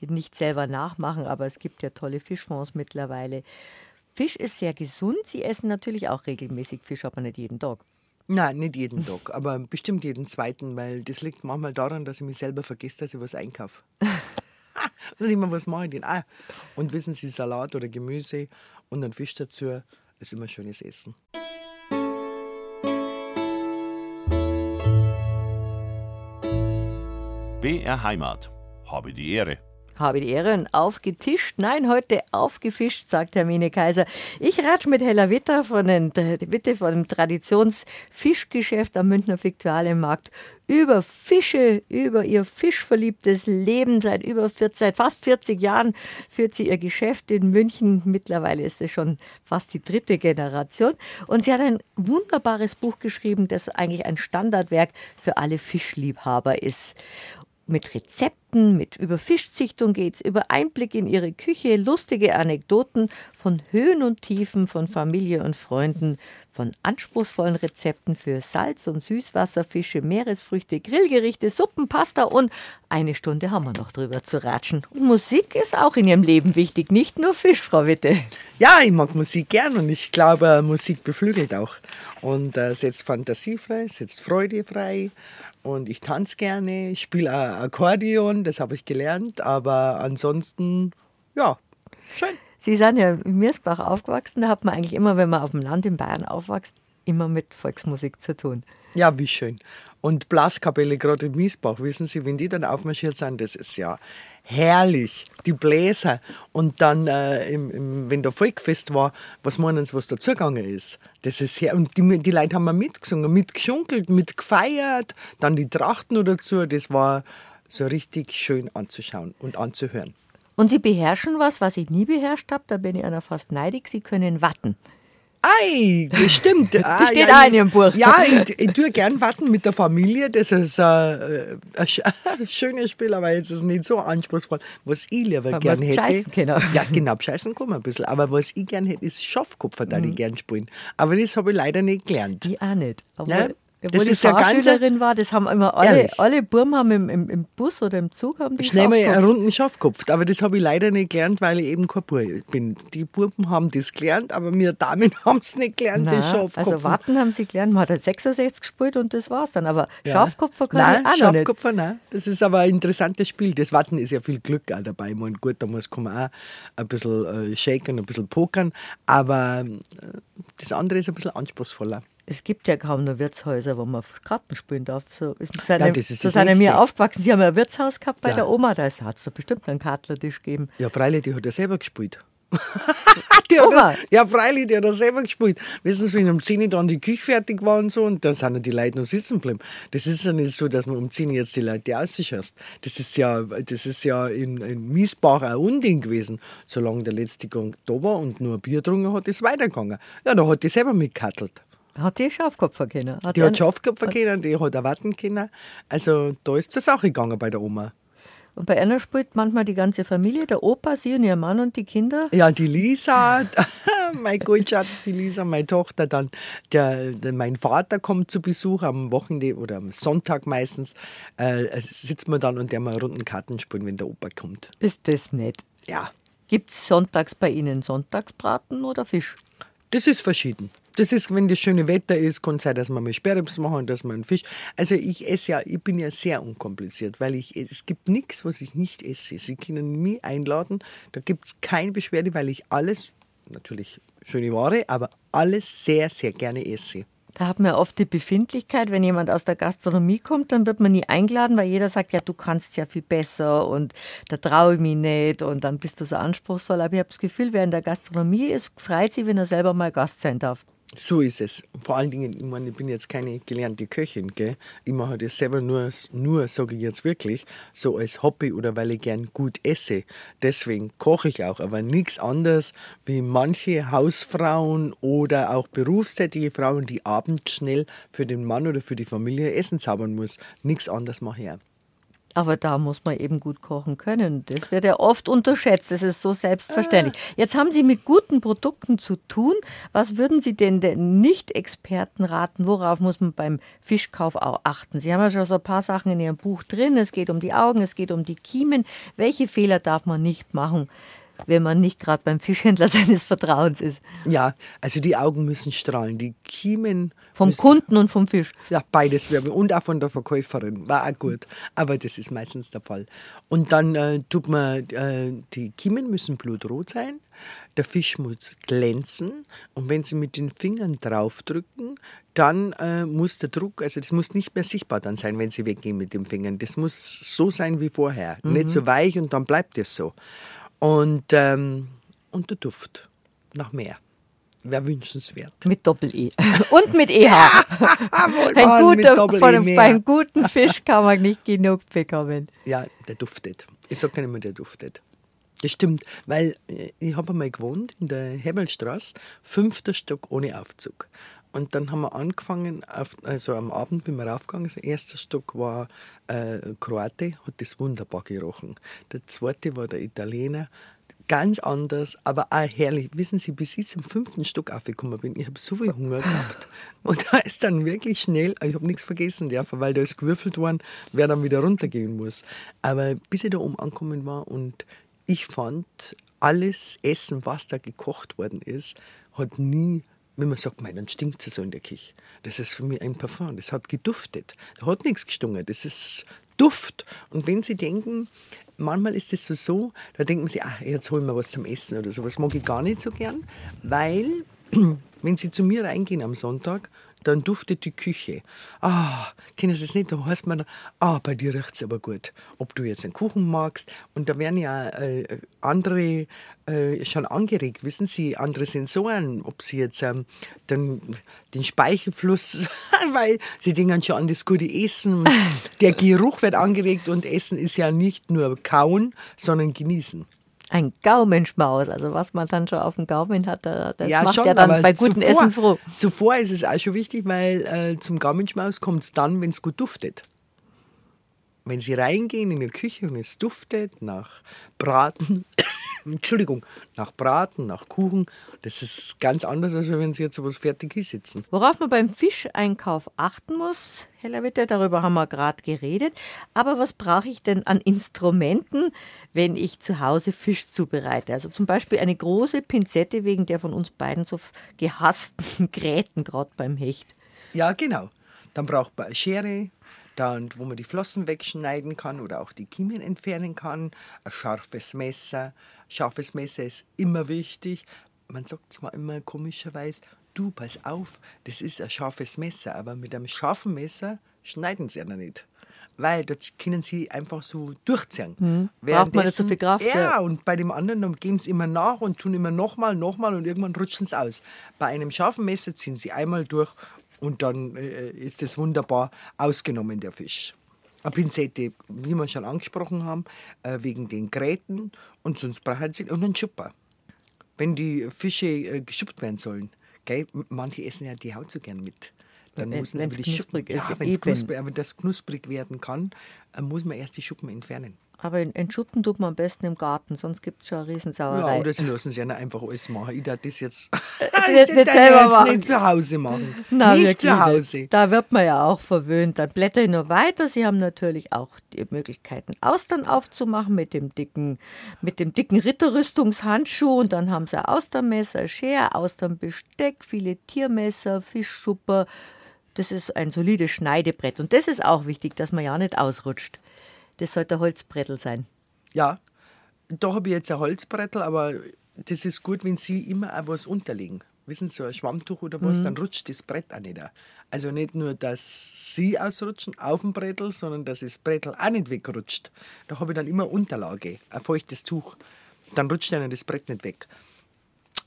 nicht selber nachmachen, aber es gibt ja tolle Fischfonds mittlerweile. Fisch ist sehr gesund. Sie essen natürlich auch regelmäßig Fisch, aber nicht jeden Tag. Nein, nicht jeden Tag, aber bestimmt jeden zweiten, weil das liegt manchmal daran, dass ich mich selber vergesse, dass ich was einkaufe. dann immer, was mache ich denn? Ah, und wissen Sie, Salat oder Gemüse und ein Fisch dazu, ist immer schönes Essen. BR Heimat. Habe die Ehre. Habe die Ehre, aufgetischt. Nein, heute aufgefischt, sagt Hermine Kaiser. Ich ratsch mit Hella Witter von, den, Witte von dem Traditionsfischgeschäft am Münchner Viktualienmarkt über Fische, über ihr fischverliebtes Leben. Seit über 40, seit fast 40 Jahren führt sie ihr Geschäft in München. Mittlerweile ist es schon fast die dritte Generation. Und sie hat ein wunderbares Buch geschrieben, das eigentlich ein Standardwerk für alle Fischliebhaber ist mit Rezepten, mit über Fischzichtung geht's, über Einblick in ihre Küche, lustige Anekdoten von Höhen und Tiefen, von Familie und Freunden, von anspruchsvollen Rezepten für Salz- und Süßwasserfische, Meeresfrüchte, Grillgerichte, Suppen, Pasta und eine Stunde haben wir noch drüber zu ratschen. Und Musik ist auch in ihrem Leben wichtig, nicht nur Fisch, Frau Witte. Ja, ich mag Musik gern und ich glaube, Musik beflügelt auch und äh, setzt Fantasie frei, setzt Freude frei und ich tanze gerne, ich spiele Akkordeon, das habe ich gelernt, aber ansonsten, ja, schön. Sie sind ja in Mirsbach aufgewachsen, da hat man eigentlich immer, wenn man auf dem Land in Bayern aufwächst, immer mit Volksmusik zu tun. Ja, wie schön. Und Blaskapelle gerade in Miesbach, wissen Sie, wenn die dann aufmarschiert sind, das ist ja herrlich. Die Bläser. Und dann, äh, im, im, wenn der Volkfest war, was meinen Sie, was da zugegangen ist? Das ist her. Und die, die Leute haben mitgesungen, mitgeschunkelt, mitgefeiert. Dann die Trachten noch dazu. Das war so richtig schön anzuschauen und anzuhören. Und Sie beherrschen was, was ich nie beherrscht habe. Da bin ich einer fast neidig. Sie können watten. Ei, stimmt. Ah, das steht ja, auch in Ihrem Buch. Ja, ich, ich tue gern warten mit der Familie. Das ist äh, ein schönes Spiel, aber jetzt ist es nicht so anspruchsvoll. Was ich lieber aber gern hätte. Scheißen können. Ja, genau, scheißen kann man ein bisschen. Aber was ich gern hätte, ist Schafkopfer, da mhm. ich gern spielen. Aber das habe ich leider nicht gelernt. Ich auch nicht. Aber ja? Obwohl das ich ist Fahrschülerin war, das haben immer alle, alle Burm haben im, im, im, Bus oder im Zug haben die Schnell mal einen runden Schafkopf, aber das habe ich leider nicht gelernt, weil ich eben kein Bub bin. Die Buben haben das gelernt, aber wir Damen haben es nicht gelernt, Nein, das Schafkopf. Also warten haben sie gelernt, man hat halt 66 gespielt und das war's dann, aber ja. Schafkopfer kann nein, ich auch Schafkopfer, nein. Das ist aber ein interessantes Spiel. Das Warten ist ja viel Glück auch dabei. Ich meine, gut, da muss man auch ein bisschen äh, shaken, ein bisschen pokern, aber äh, das andere ist ein bisschen anspruchsvoller es gibt ja kaum noch Wirtshäuser, wo man Karten spielen darf. So, ist seine, ja, ist so sind mir aufgewachsen. Sie haben ein Wirtshaus gehabt bei ja. der Oma, da hat es bestimmt einen Kartlertisch gegeben. Ja, freilich, die hat er selber gespielt. die Oma. ja, freilich, die hat er selber gespielt. Wissen Sie, wenn um 10 Uhr dann die Küche fertig war und so, und dann sind die Leute noch sitzen geblieben. Das ist ja nicht so, dass man um 10 Uhr jetzt die Leute ausschaust. Das ist ja, das ist ja in, in Miesbach ein Unding gewesen. Solange der letzte Gang da war und nur ein Bier getrunken hat, ist es weitergegangen. Ja, da hat die selber mitgehattelt. Hat die Schafkopfer können? Hat die hat Schafkopfer können, die hat erwarten können. Also da ist zur Sache gegangen bei der Oma. Und bei einer spielt manchmal die ganze Familie, der Opa, sie und ihr Mann und die Kinder? Ja, die Lisa, mein Goldschatz, die Lisa, meine Tochter, dann der, der, mein Vater kommt zu Besuch am Wochenende oder am Sonntag meistens. Äh, sitzt man dann und der mal runden Karten spielen, wenn der Opa kommt. Ist das nett? Ja. Gibt es sonntags bei Ihnen Sonntagsbraten oder Fisch? Das ist verschieden. Das ist, wenn das schöne Wetter ist, kann es sein, dass man mal Sperrips machen, dass man einen Fisch. Also ich esse ja, ich bin ja sehr unkompliziert, weil ich, es gibt nichts, was ich nicht esse. Sie können mich einladen, da gibt es keine Beschwerde, weil ich alles, natürlich schöne Ware, aber alles sehr, sehr gerne esse. Da hat man oft die Befindlichkeit, wenn jemand aus der Gastronomie kommt, dann wird man nie eingeladen, weil jeder sagt, ja, du kannst ja viel besser und da traue ich mich nicht und dann bist du so anspruchsvoll. Aber ich habe das Gefühl, wer in der Gastronomie ist, freut sich, wenn er selber mal Gast sein darf. So ist es. Vor allen Dingen, ich meine, ich bin jetzt keine gelernte Köchin, gell? Ich mache das selber nur, nur sage ich jetzt wirklich, so als Hobby oder weil ich gern gut esse. Deswegen koche ich auch, aber nichts anderes wie manche Hausfrauen oder auch berufstätige Frauen, die abends schnell für den Mann oder für die Familie Essen zaubern muss. Nichts anderes mache ich auch. Aber da muss man eben gut kochen können. Das wird ja oft unterschätzt. Das ist so selbstverständlich. Ah. Jetzt haben Sie mit guten Produkten zu tun. Was würden Sie denn den Nicht-Experten raten? Worauf muss man beim Fischkauf auch achten? Sie haben ja schon so ein paar Sachen in Ihrem Buch drin. Es geht um die Augen, es geht um die Kiemen. Welche Fehler darf man nicht machen? Wenn man nicht gerade beim Fischhändler seines Vertrauens ist. Ja, also die Augen müssen strahlen. Die Kiemen. Vom müssen, Kunden und vom Fisch. Ja, beides wäre und auch von der Verkäuferin. War auch gut. Aber das ist meistens der Fall. Und dann äh, tut man, äh, die Kiemen müssen blutrot sein. Der Fisch muss glänzen. Und wenn Sie mit den Fingern draufdrücken, dann äh, muss der Druck, also das muss nicht mehr sichtbar dann sein, wenn Sie weggehen mit den Fingern. Das muss so sein wie vorher. Mhm. Nicht so weich und dann bleibt es so. Und, ähm, und der Duft nach mehr. Wäre wünschenswert. Mit Doppel-E. Und mit EH. Wohl, Ein mit guter, Doppel-E von einem, mehr. bei einem guten Fisch kann man nicht genug bekommen. Ja, der duftet. Ich sage dann immer, der duftet. Das stimmt, weil äh, ich habe einmal gewohnt in der Hebelstraße, fünfter Stock ohne Aufzug. Und dann haben wir angefangen, auf, also am Abend, wenn wir raufgegangen sind, erster Stock war äh, Kroate, hat das wunderbar gerochen. Der zweite war der Italiener, ganz anders, aber auch herrlich. Wissen Sie, bis ich zum fünften Stock aufgekommen bin, ich habe so viel Hunger gehabt. Und da ist dann wirklich schnell, ich habe nichts vergessen dürfen, weil da ist gewürfelt worden, wer dann wieder runtergehen muss. Aber bis ich da oben angekommen war und ich fand, alles Essen, was da gekocht worden ist, hat nie, wenn man sagt, mein, dann stinkt es so in der Küche. Das ist für mich ein Parfum, das hat geduftet. Da hat nichts gestunken, das ist Duft. Und wenn Sie denken, manchmal ist es so, so, da denken Sie, ach, jetzt holen wir was zum Essen oder sowas. Mag ich gar nicht so gern, weil, wenn Sie zu mir reingehen am Sonntag, dann duftet die Küche. Ah, kennen Sie es nicht? Da heißt man, ah, bei dir riecht es aber gut. Ob du jetzt einen Kuchen magst. Und da werden ja äh, andere äh, schon angeregt, wissen Sie, andere Sensoren, ob Sie jetzt ähm, dann den Speichelfluss, weil Sie denken schon an das gute Essen. Der Geruch wird angeregt und Essen ist ja nicht nur kauen, sondern genießen. Ein Gaumenschmaus, also was man dann schon auf dem Gaumen hat, da- das Ja, macht schon, ja dann bei gutem Essen froh. Zuvor ist es auch schon wichtig, weil äh, zum Gaumenschmaus kommt es dann, wenn es gut duftet. Wenn Sie reingehen in die Küche und es duftet nach Braten, Entschuldigung, nach Braten, nach Kuchen, das ist ganz anders, als wenn Sie jetzt sowas fertig hier sitzen. Worauf man beim Fischeinkauf achten muss, Herr Witte, darüber haben wir gerade geredet. Aber was brauche ich denn an Instrumenten, wenn ich zu Hause Fisch zubereite? Also zum Beispiel eine große Pinzette wegen der von uns beiden so gehassten Gräten, gerade beim Hecht. Ja, genau. Dann braucht man eine Schere, dann, wo man die Flossen wegschneiden kann oder auch die Kiemen entfernen kann. Ein scharfes Messer. Scharfes Messer ist immer wichtig. Man sagt zwar immer komischerweise, du, pass auf, das ist ein scharfes Messer, aber mit einem scharfen Messer schneiden sie ja noch nicht. Weil das können sie einfach so durchziehen. Hm. Braucht man nicht so viel Kraft, Ja, ja. und bei dem anderen dann geben sie immer nach und tun immer nochmal, nochmal und irgendwann rutschen sie aus. Bei einem scharfen Messer ziehen sie einmal durch und dann äh, ist es wunderbar ausgenommen, der Fisch. Eine Pinzette, wie wir schon angesprochen haben, äh, wegen den Gräten und sonst brauchen sie und einen Schupper. Wenn die Fische äh, geschuppt werden sollen, gell? manche essen ja die Haut so gern mit. Dann Wenn- muss ist, ja, knusprig, aber das knusprig werden kann, äh, muss man erst die Schuppen entfernen. Aber entschuppen tut man am besten im Garten, sonst gibt es schon eine Riesensauerei. Ja, oder sie lassen sich ja einfach alles machen. Ich darf das jetzt, ich jetzt nicht selber jetzt machen. nicht zu Hause machen. Na, nicht wirklich zu Hause. Da wird man ja auch verwöhnt. Dann blätter ich nur weiter. Sie haben natürlich auch die Möglichkeiten, Austern aufzumachen mit dem dicken, mit dem dicken Ritterrüstungshandschuh. Und dann haben sie Austernmesser, Schere, Austernbesteck, viele Tiermesser, Fischschupper. Das ist ein solides Schneidebrett. Und das ist auch wichtig, dass man ja nicht ausrutscht. Das sollte ein Holzbrettel sein. Ja, da habe ich jetzt ein Holzbrettel, aber das ist gut, wenn Sie immer auch was unterlegen. Wissen Sie, so ein Schwammtuch oder Mhm. was, dann rutscht das Brett auch nicht. Also nicht nur, dass Sie ausrutschen auf dem Brettel, sondern dass das Brettel auch nicht wegrutscht. Da habe ich dann immer Unterlage, ein feuchtes Tuch. Dann rutscht Ihnen das Brett nicht weg.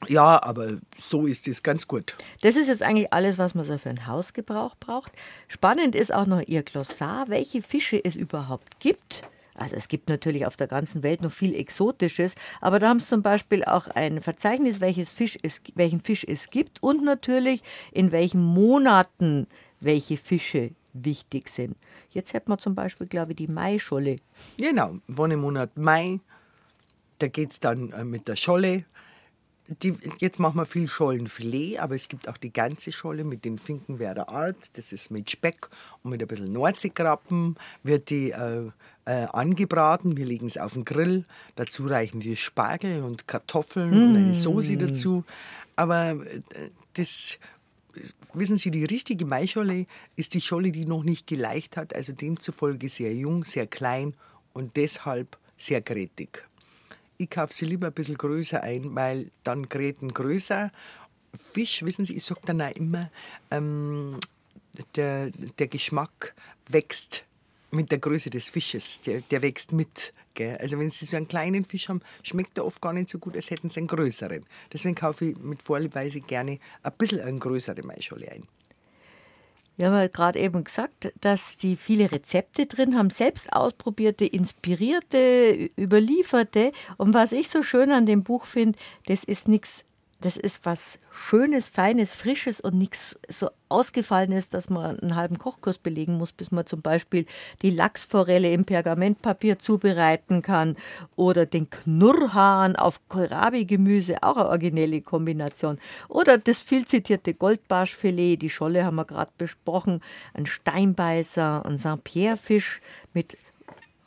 Ja, aber so ist es ganz gut. Das ist jetzt eigentlich alles, was man so für einen Hausgebrauch braucht. Spannend ist auch noch Ihr Glossar, welche Fische es überhaupt gibt. Also es gibt natürlich auf der ganzen Welt noch viel Exotisches, aber da haben Sie zum Beispiel auch ein Verzeichnis, welches Fisch es, welchen Fisch es gibt und natürlich in welchen Monaten welche Fische wichtig sind. Jetzt hätten wir zum Beispiel, glaube ich, die Maischolle. Genau, wann im Monat Mai, da geht es dann äh, mit der Scholle. Die, jetzt machen wir viel Schollenfilet, aber es gibt auch die ganze Scholle mit den Finkenwerder Art. Das ist mit Speck und mit ein bisschen Nordseekrabben. Wird die äh, äh, angebraten. Wir legen es auf den Grill. Dazu reichen wir Spargel und Kartoffeln mm. und eine Soße dazu. Aber äh, das wissen Sie, die richtige Maischolle ist die Scholle, die noch nicht geleicht hat, also demzufolge sehr jung, sehr klein und deshalb sehr grätig. Ich kaufe sie lieber ein bisschen größer ein, weil dann Gräten größer. Fisch, wissen Sie, ich sage dann auch immer, ähm, der, der Geschmack wächst mit der Größe des Fisches. Der, der wächst mit. Gell? Also wenn Sie so einen kleinen Fisch haben, schmeckt er oft gar nicht so gut, als hätten Sie einen größeren. Deswegen kaufe ich mit Vorliebweise gerne ein bisschen eine größere Maischolle ein. Wir haben ja gerade eben gesagt, dass die viele Rezepte drin haben, selbst ausprobierte, inspirierte, überlieferte. Und was ich so schön an dem Buch finde, das ist nichts das ist was Schönes, Feines, Frisches und nichts so Ausgefallenes, dass man einen halben Kochkurs belegen muss, bis man zum Beispiel die Lachsforelle im Pergamentpapier zubereiten kann oder den Knurrhahn auf Kohlrabi-Gemüse, auch eine originelle Kombination. Oder das viel zitierte Goldbarschfilet, die Scholle haben wir gerade besprochen, ein Steinbeißer, ein Saint-Pierre-Fisch mit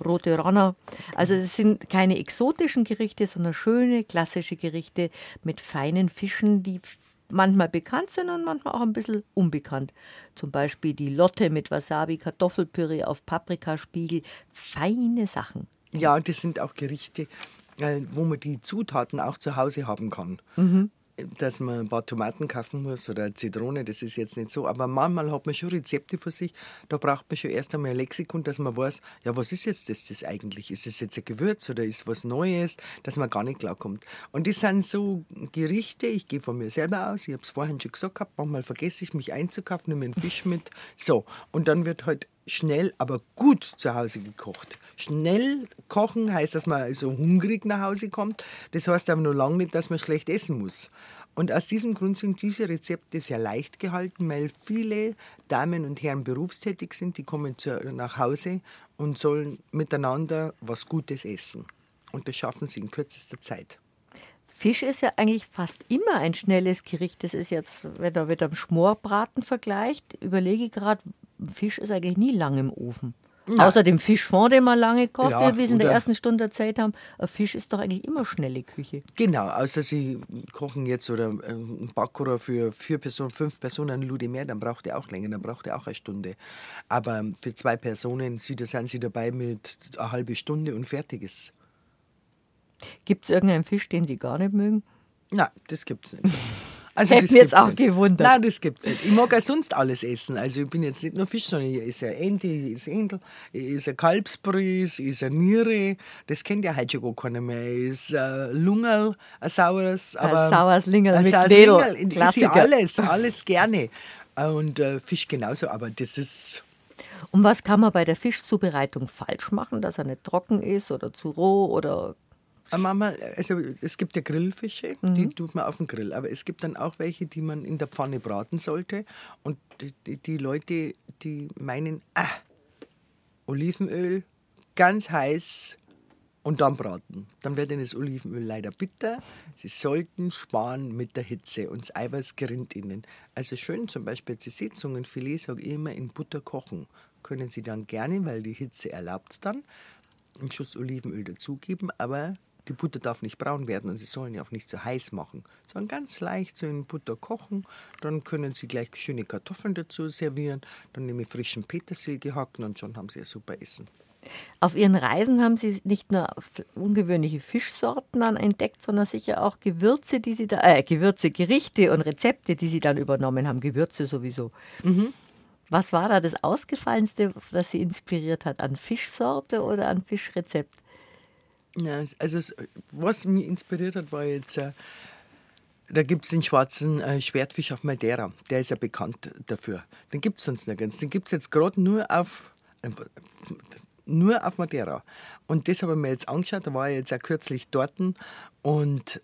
rote Ranner. Also es sind keine exotischen Gerichte, sondern schöne klassische Gerichte mit feinen Fischen, die manchmal bekannt sind und manchmal auch ein bisschen unbekannt. Zum Beispiel die Lotte mit Wasabi, Kartoffelpüree auf Paprikaspiegel. Feine Sachen. Ja, das sind auch Gerichte, äh, wo man die Zutaten auch zu Hause haben kann. Mhm dass man ein paar Tomaten kaufen muss oder eine Zitrone, das ist jetzt nicht so. Aber manchmal hat man schon Rezepte für sich. Da braucht man schon erst einmal ein Lexikon, dass man weiß, ja, was ist jetzt das, das eigentlich? Ist es jetzt ein Gewürz oder ist was Neues, dass man gar nicht klarkommt. Und das sind so Gerichte, ich gehe von mir selber aus, ich habe es vorhin schon gesagt gehabt, manchmal vergesse ich mich einzukaufen, nehme einen Fisch mit. So, und dann wird halt schnell, aber gut zu Hause gekocht. Schnell kochen heißt, dass man so hungrig nach Hause kommt. Das heißt aber noch lange nicht, dass man schlecht essen muss. Und aus diesem Grund sind diese Rezepte sehr leicht gehalten, weil viele Damen und Herren berufstätig sind, die kommen zu, nach Hause und sollen miteinander was Gutes essen. Und das schaffen sie in kürzester Zeit. Fisch ist ja eigentlich fast immer ein schnelles Gericht. Das ist jetzt, wenn er mit einem Schmorbraten vergleicht, überlege gerade, Fisch ist eigentlich nie lang im Ofen. Nein. Außer dem Fischfond, den man lange kocht, ja, wie wir es in der ersten Stunde Zeit haben. Ein Fisch ist doch eigentlich immer schnelle Küche. Genau, außer Sie kochen jetzt oder ein Backorer für vier Personen, fünf Personen ein Lude mehr, dann braucht er auch länger, dann braucht er auch eine Stunde. Aber für zwei Personen sind Sie dabei mit einer halben Stunde und fertig ist. Gibt es irgendeinen Fisch, den Sie gar nicht mögen? Nein, das gibt es nicht. Also Hätte mich jetzt auch nicht. gewundert. Nein, das gibt's nicht. Ich mag auch sonst alles essen. Also ich bin jetzt nicht nur Fisch, sondern ich esse Ente, ich esse Händel, ich esse Kalbsbrühe, ich esse Niere. Das kennt ja heute schon gar keiner mehr. Ich esse Lungerl, ein saures. Aber ein saures Lingerl mit Knädel. Ich esse alles, alles gerne. Und äh, Fisch genauso, aber das ist... Und was kann man bei der Fischzubereitung falsch machen, dass er nicht trocken ist oder zu roh oder äh, Manchmal, also es gibt ja Grillfische, mhm. die tut man auf dem Grill, aber es gibt dann auch welche, die man in der Pfanne braten sollte. Und die, die Leute, die meinen, ah, Olivenöl, ganz heiß und dann braten. Dann wird das Olivenöl leider bitter. Sie sollten sparen mit der Hitze und das Eiweiß gerinnt ihnen. Also schön zum Beispiel die Sitzungenfilet, sage ich immer, in Butter kochen. Können Sie dann gerne, weil die Hitze erlaubt es dann, einen Schuss Olivenöl dazugeben, aber die Butter darf nicht braun werden und Sie sollen ja auch nicht zu heiß machen, sondern ganz leicht so in Butter kochen. Dann können Sie gleich schöne Kartoffeln dazu servieren. Dann nehme ich frischen Petersil gehacken und schon haben Sie ein super Essen. Auf Ihren Reisen haben Sie nicht nur ungewöhnliche Fischsorten dann entdeckt, sondern sicher auch Gewürze, die Sie da, äh, Gewürze, Gerichte und Rezepte, die Sie dann übernommen haben. Gewürze sowieso. Mhm. Was war da das Ausgefallenste, das Sie inspiriert hat? An Fischsorte oder an Fischrezept? Ja, also was mich inspiriert hat, war jetzt, äh, da gibt es den schwarzen äh, Schwertfisch auf Madeira. Der ist ja bekannt dafür. Den gibt es sonst nirgends. Den gibt es jetzt gerade nur auf, äh, nur auf Madeira. Und das habe ich mir jetzt angeschaut. Da war ich jetzt auch kürzlich dort. Und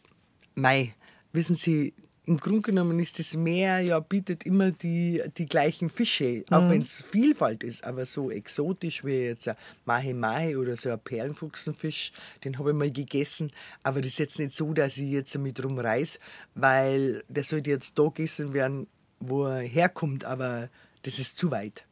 mei, wissen Sie, im Grunde genommen ist das Meer ja bietet immer die, die gleichen Fische, auch mhm. wenn es Vielfalt ist, aber so exotisch wie jetzt ein Mahe Mahe oder so ein Perlenfuchsenfisch, den habe ich mal gegessen, aber das ist jetzt nicht so, dass ich jetzt damit rumreiß, weil der sollte jetzt da gegessen werden, wo er herkommt, aber das ist zu weit.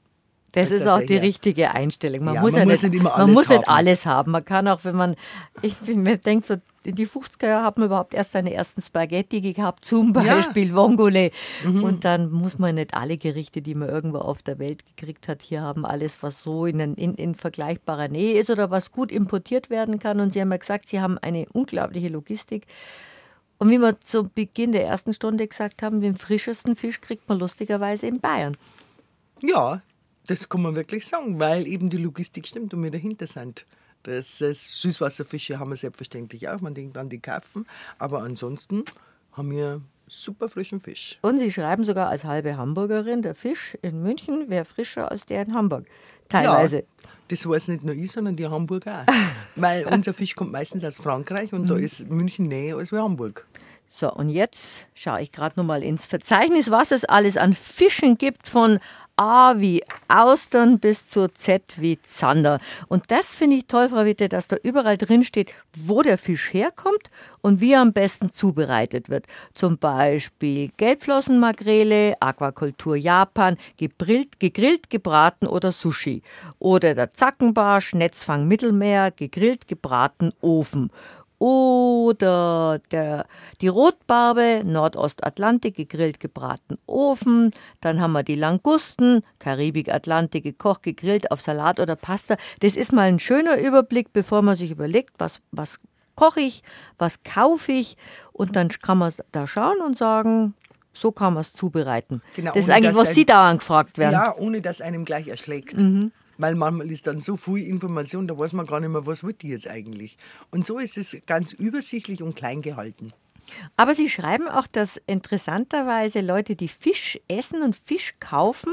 Das als ist auch die hier- richtige Einstellung. Man Ja, muss man ja muss nicht, nicht immer man alles muss nicht haben. alles haben. Man kann auch, wenn man, ich bin- mir denkt so, in die 50er Jahre hat man überhaupt erst seine ersten Spaghetti gehabt, zum Ja. Mhm. Beispiel Vongole. Und dann muss man nicht alle Gerichte, die man irgendwo auf der Welt gekriegt hat, hier haben alles, was so in, in, in vergleichbarer Nähe ist oder was gut importiert werden kann. Und Sie haben ja gesagt, Sie haben eine unglaubliche Logistik. Und wie wir zu Beginn der ersten Stunde gesagt haben, den frischesten Fisch kriegt man lustigerweise in Bayern. Ja, das kann man wirklich sagen, weil eben die Logistik stimmt und wir dahinter sind. Das, Süßwasserfische haben wir selbstverständlich auch, man denkt an die Karpfen, aber ansonsten haben wir super frischen Fisch. Und sie schreiben sogar als halbe Hamburgerin, der Fisch in München wäre frischer als der in Hamburg. Teilweise. Ja, das weiß nicht nur ich, sondern die Hamburger auch. weil unser Fisch kommt meistens aus Frankreich und da ist München näher als wie Hamburg. So, und jetzt schaue ich gerade nochmal ins Verzeichnis, was es alles an Fischen gibt, von A wie Austern bis zu Z wie Zander. Und das finde ich toll, Frau Witte, dass da überall drin steht, wo der Fisch herkommt und wie er am besten zubereitet wird. Zum Beispiel Gelbflossenmakrele, Aquakultur Japan, gegrillt, gegrillt, gebraten oder Sushi. Oder der Zackenbarsch, Netzfang Mittelmeer, gegrillt, gebraten, Ofen. Oder der, die Rotbarbe, Nordostatlantik, gegrillt, gebraten, Ofen. Dann haben wir die Langusten, Karibik, Atlantik, gekocht, gegrillt auf Salat oder Pasta. Das ist mal ein schöner Überblick, bevor man sich überlegt, was, was koche ich, was kaufe ich. Und dann kann man da schauen und sagen, so kann man es zubereiten. Genau, das ist eigentlich, was ein- Sie dauernd gefragt werden. Ja, ohne dass einem gleich erschlägt. Mhm. Weil manchmal ist dann so viel Information, da weiß man gar nicht mehr, was wird die jetzt eigentlich. Und so ist es ganz übersichtlich und klein gehalten. Aber Sie schreiben auch, dass interessanterweise Leute, die Fisch essen und Fisch kaufen,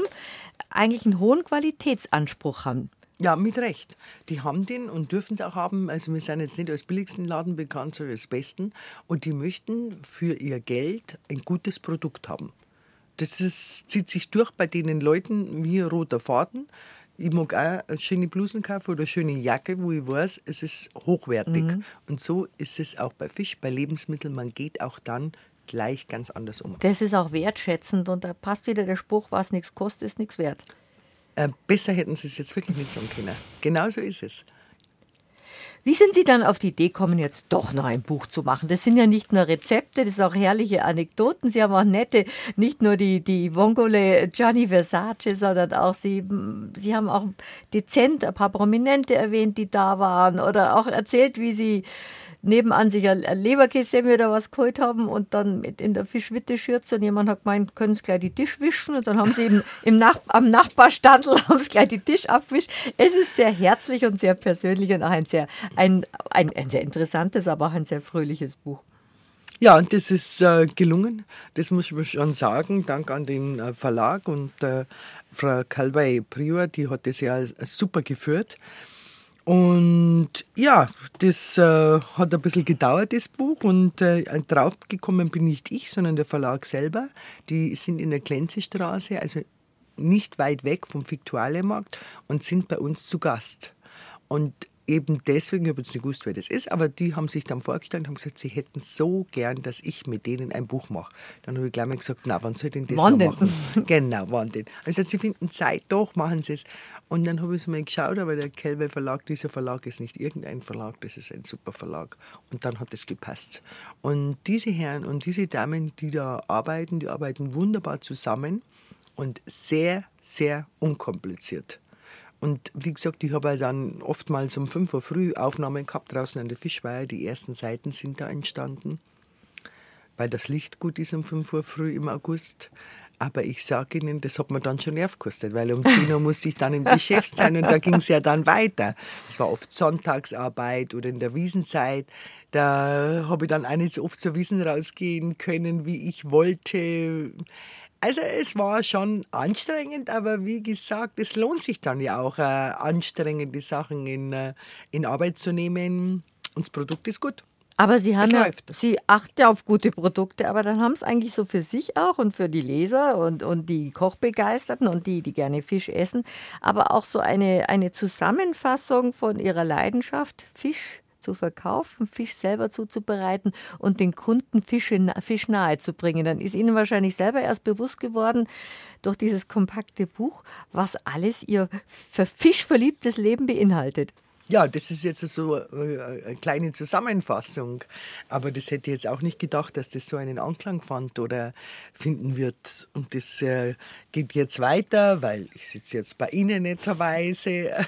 eigentlich einen hohen Qualitätsanspruch haben. Ja, mit Recht. Die haben den und dürfen es auch haben. Also wir sind jetzt nicht als billigsten Laden bekannt, sondern als besten. Und die möchten für ihr Geld ein gutes Produkt haben. Das ist, zieht sich durch bei den Leuten wie roter Faden. Ich mag auch eine schöne Blusen kaufen oder eine schöne Jacke, wo ich weiß, es ist hochwertig. Und so ist es auch bei Fisch, bei Lebensmitteln. Man geht auch dann gleich ganz anders um. Das ist auch wertschätzend und da passt wieder der Spruch, was nichts kostet, ist nichts wert. Äh, besser hätten sie es jetzt wirklich nicht sagen können. Genau so ist es. Wie sind Sie dann auf die Idee gekommen, jetzt doch noch ein Buch zu machen? Das sind ja nicht nur Rezepte, das sind auch herrliche Anekdoten. Sie haben auch nette, nicht nur die, die Vongole Gianni Versace, sondern auch Sie, Sie haben auch dezent ein paar Prominente erwähnt, die da waren oder auch erzählt, wie Sie nebenan sich ein ein Leberkässemmel oder was geholt haben und dann in der Fischwitte-Schürze und jemand hat gemeint, können Sie gleich die Tisch wischen und dann haben Sie eben im Nach am Nachbarstandel haben Sie gleich die Tisch abgewischt. Es ist sehr herzlich und sehr persönlich und auch ein sehr, ein, ein, ein sehr interessantes, aber auch ein sehr fröhliches Buch. Ja, und das ist äh, gelungen. Das muss man schon sagen. Dank an den äh, Verlag und äh, Frau Calvay Prior, die hat das ja super geführt. Und ja, das äh, hat ein bisschen gedauert, das Buch. Und äh, draufgekommen bin nicht ich, sondern der Verlag selber. Die sind in der Klenzestraße, also nicht weit weg vom Viktualienmarkt und sind bei uns zu Gast. Und eben deswegen, ich habe jetzt nicht gewusst, wer das ist, aber die haben sich dann vorgestellt und haben gesagt, sie hätten so gern, dass ich mit denen ein Buch mache. Dann habe ich gleich mal gesagt, na, wann soll ich denn das Wann noch denn? machen? genau, wann denn? Also sie finden Zeit, doch, machen sie es. Und dann habe ich es mal geschaut, aber der Kelwe Verlag, dieser Verlag ist nicht irgendein Verlag, das ist ein super Verlag. Und dann hat es gepasst. Und diese Herren und diese Damen, die da arbeiten, die arbeiten wunderbar zusammen und sehr, sehr unkompliziert. Und wie gesagt, ich habe ja dann oftmals um 5 Uhr früh Aufnahmen gehabt draußen an der Fischweiher. Die ersten Seiten sind da entstanden, weil das Licht gut ist um 5 Uhr früh im August. Aber ich sage Ihnen, das hat mir dann schon Nerv gekostet, weil um 10 Uhr musste ich dann im Geschäft sein und da ging es ja dann weiter. Es war oft Sonntagsarbeit oder in der Wiesenzeit. Da habe ich dann auch nicht so oft zur Wiesen rausgehen können, wie ich wollte. Also es war schon anstrengend, aber wie gesagt, es lohnt sich dann ja auch, äh, anstrengende Sachen in, äh, in Arbeit zu nehmen. Und das Produkt ist gut. Aber Sie haben Es ja, läuft. Sie achten ja auf gute Produkte, aber dann haben es eigentlich so für sich auch und für die Leser und, und die Kochbegeisterten und die, die gerne Fisch essen, aber auch so eine, eine Zusammenfassung von ihrer Leidenschaft, Fisch zu verkaufen, Fisch selber zuzubereiten und den Kunden Fisch nahe zu bringen. Dann ist Ihnen wahrscheinlich selber erst bewusst geworden, durch dieses kompakte Buch, was alles Ihr für Fisch Leben beinhaltet. Ja, das ist jetzt so äh, eine kleine Zusammenfassung. Aber das hätte ich jetzt auch nicht gedacht, dass das so einen Anklang fand oder finden wird. Und das äh, geht jetzt weiter, weil ich sitze jetzt bei Ihnen netterweise.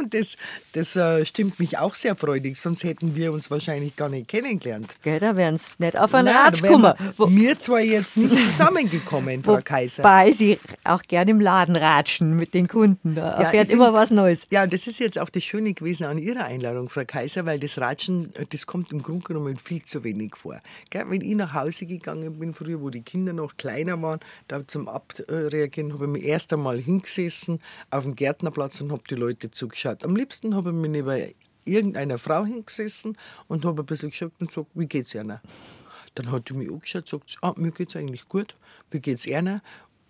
Und das, das äh, stimmt mich auch sehr freudig, sonst hätten wir uns wahrscheinlich gar nicht kennengelernt. Gell, da wären es nicht auf einen Ratsch gekommen. Wir zwar jetzt nicht zusammengekommen, Frau Kaiser. Wobei Sie auch gerne im Laden ratschen mit den Kunden. Da ja, erfährt immer was Neues. Ja, das ist jetzt auch das Schöne gewesen an Ihrer Einladung, Frau Kaiser, weil das Ratschen, das kommt im Grunde genommen viel zu wenig vor. Gell, wenn ich nach Hause gegangen bin früher, wo die Kinder noch kleiner waren, da zum Abreagieren habe ich mich erst einmal hingesessen auf dem Gärtnerplatz und habe die Leute zugeschaut. Am liebsten habe ich mich neben irgendeiner Frau hingesessen und habe ein bisschen geschaut und gesagt, wie geht's Ihnen? Dann hat die mich angeschaut und gesagt, ah, mir geht's eigentlich gut, wie geht's Ihnen?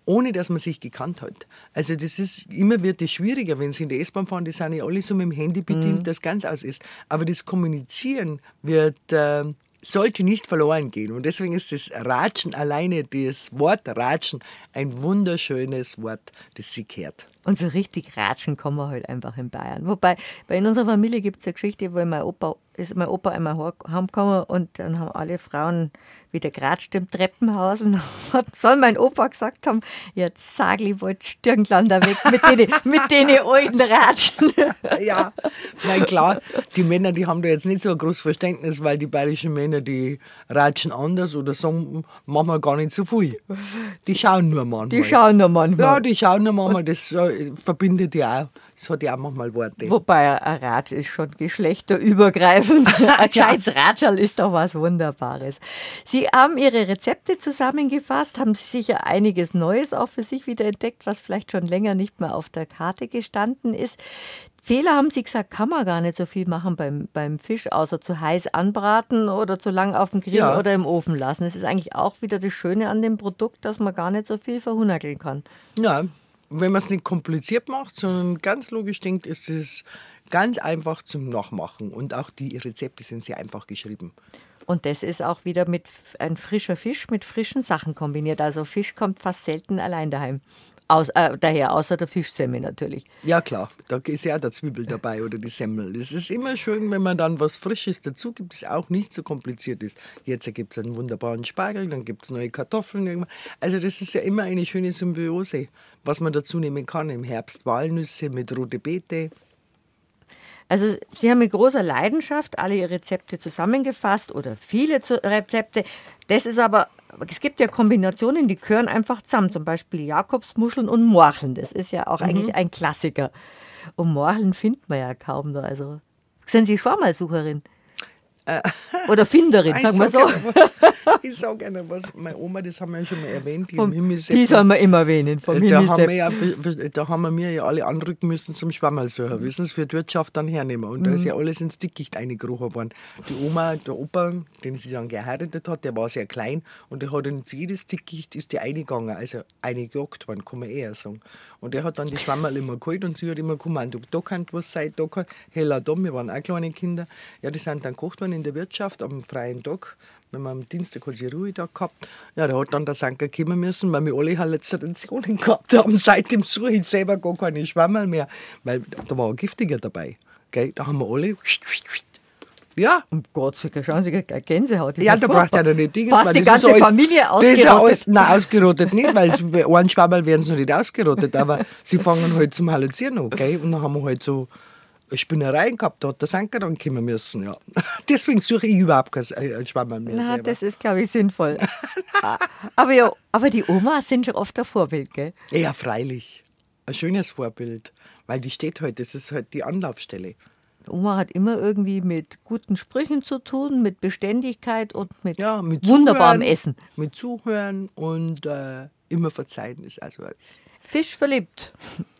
ohne dass man sich gekannt hat. Also das ist, immer wird es schwieriger, wenn sie in der S-Bahn fahren, die sind ja alle so mit dem Handy bedient, mhm. das ganz aus ist. Aber das Kommunizieren wird äh, sollte nicht verloren gehen. Und deswegen ist das Ratschen alleine, das Wort Ratschen, ein wunderschönes Wort, das sie kehrt. Und so richtig ratschen kommen wir halt einfach in Bayern. Wobei, bei in unserer Familie gibt es eine Geschichte, wo mein Opa, ist mein Opa einmal heimgekommen und dann haben alle Frauen wieder geratscht im Treppenhaus und hat, soll mein Opa gesagt haben, jetzt sag ich wollte Stirnglander weg mit denen, mit denen alten Ratschen. Ja, nein, klar, die Männer, die haben da jetzt nicht so ein großes Verständnis, weil die bayerischen Männer, die ratschen anders oder sagen manchmal gar nicht so viel. Die schauen nur manchmal. Die schauen nur manchmal. Ja, die schauen nur manchmal, das äh, verbindet ja auch das hat ja auch manchmal Worte. Wobei ein Rad ist schon geschlechterübergreifend. ein gescheites Ratschal ist doch was Wunderbares. Sie haben Ihre Rezepte zusammengefasst, haben sicher einiges Neues auch für sich wieder entdeckt, was vielleicht schon länger nicht mehr auf der Karte gestanden ist. Fehler haben Sie gesagt, kann man gar nicht so viel machen beim, beim Fisch, außer zu heiß anbraten oder zu lang auf dem Grill ja. oder im Ofen lassen. Es ist eigentlich auch wieder das Schöne an dem Produkt, dass man gar nicht so viel verhunnerkeln kann. Ja, wenn man es nicht kompliziert macht, sondern ganz logisch denkt, ist es ganz einfach zum Nachmachen. Und auch die Rezepte sind sehr einfach geschrieben. Und das ist auch wieder mit ein frischer Fisch mit frischen Sachen kombiniert. Also Fisch kommt fast selten allein daheim. Aus, äh, daher, außer der Fischsemmel natürlich. Ja, klar, da ist ja auch der Zwiebel dabei oder die Semmel. Es ist immer schön, wenn man dann was Frisches dazu gibt, das auch nicht so kompliziert ist. Jetzt gibt es einen wunderbaren Spargel, dann gibt es neue Kartoffeln. Also, das ist ja immer eine schöne Symbiose, was man dazu nehmen kann. Im Herbst Walnüsse mit rote Beete. Also Sie haben mit großer Leidenschaft alle Ihre Rezepte zusammengefasst oder viele Rezepte. Das ist aber es gibt ja Kombinationen, die gehören einfach zusammen. Zum Beispiel Jakobsmuscheln und Morcheln. Das ist ja auch mhm. eigentlich ein Klassiker. Und Morcheln findet man ja kaum da. Also sind Sie Schwammersucherin? Äh, Oder Finderin, sagen wir so. ich sage gerne was. Meine Oma, das haben wir ja schon mal erwähnt. Die, vom, die sollen wir immer erwähnen. Vom da, haben wir ja, da haben wir mir ja alle anrücken müssen zum Schwammerlsucher. Wissen Sie, für die Wirtschaft dann hernehmen. Und mhm. da ist ja alles ins Dickicht eingekrochen worden. Die Oma, der Opa, den sie dann geheiratet hat, der war sehr klein und der hat ins jedes Dickicht ist die eingegangen. Also eingejagt worden, kann man eher sagen. Und der hat dann die Schwammerl immer geholt und sie hat immer gemeint, da kann was sein, da kann, heller da, wir waren auch kleine Kinder. Ja, die sind dann gekocht worden in der Wirtschaft am freien Tag. Wenn man am Dienstag hat sie Ruhetag gehabt. Ja, da hat dann der Sanker kommen müssen, weil wir alle Halluzinationen gehabt haben. Seitdem suche ich selber gar keine Schwammerl mehr, weil da war ein giftiger dabei. Gell? Da haben wir alle ja. Um Gottes Willen, schauen Sie, Gänsehaut. Ja, da braucht er nicht Dinge. Fast die ganze alles, Familie ausgerottet. Das ist alles, nein, ausgerottet nicht, weil einen Schwammerl werden sie noch nicht ausgerottet, aber sie fangen halt zum Halluzieren an, okay? Und dann haben wir halt so Spinnereien gehabt, da hat der Sanker dann kommen müssen, ja. Deswegen suche ich überhaupt kein äh, Schwammerl mehr Na, selber. das ist, glaube ich, sinnvoll. aber, ja, aber die Omas sind schon oft ein Vorbild, gell? Ja, freilich. Ein schönes Vorbild, weil die steht halt, das ist halt die Anlaufstelle. Oma hat immer irgendwie mit guten Sprüchen zu tun, mit Beständigkeit und mit, ja, mit wunderbarem Zuhören, Essen. Mit Zuhören und äh, immer verzeihen ist also alles. Fisch verliebt.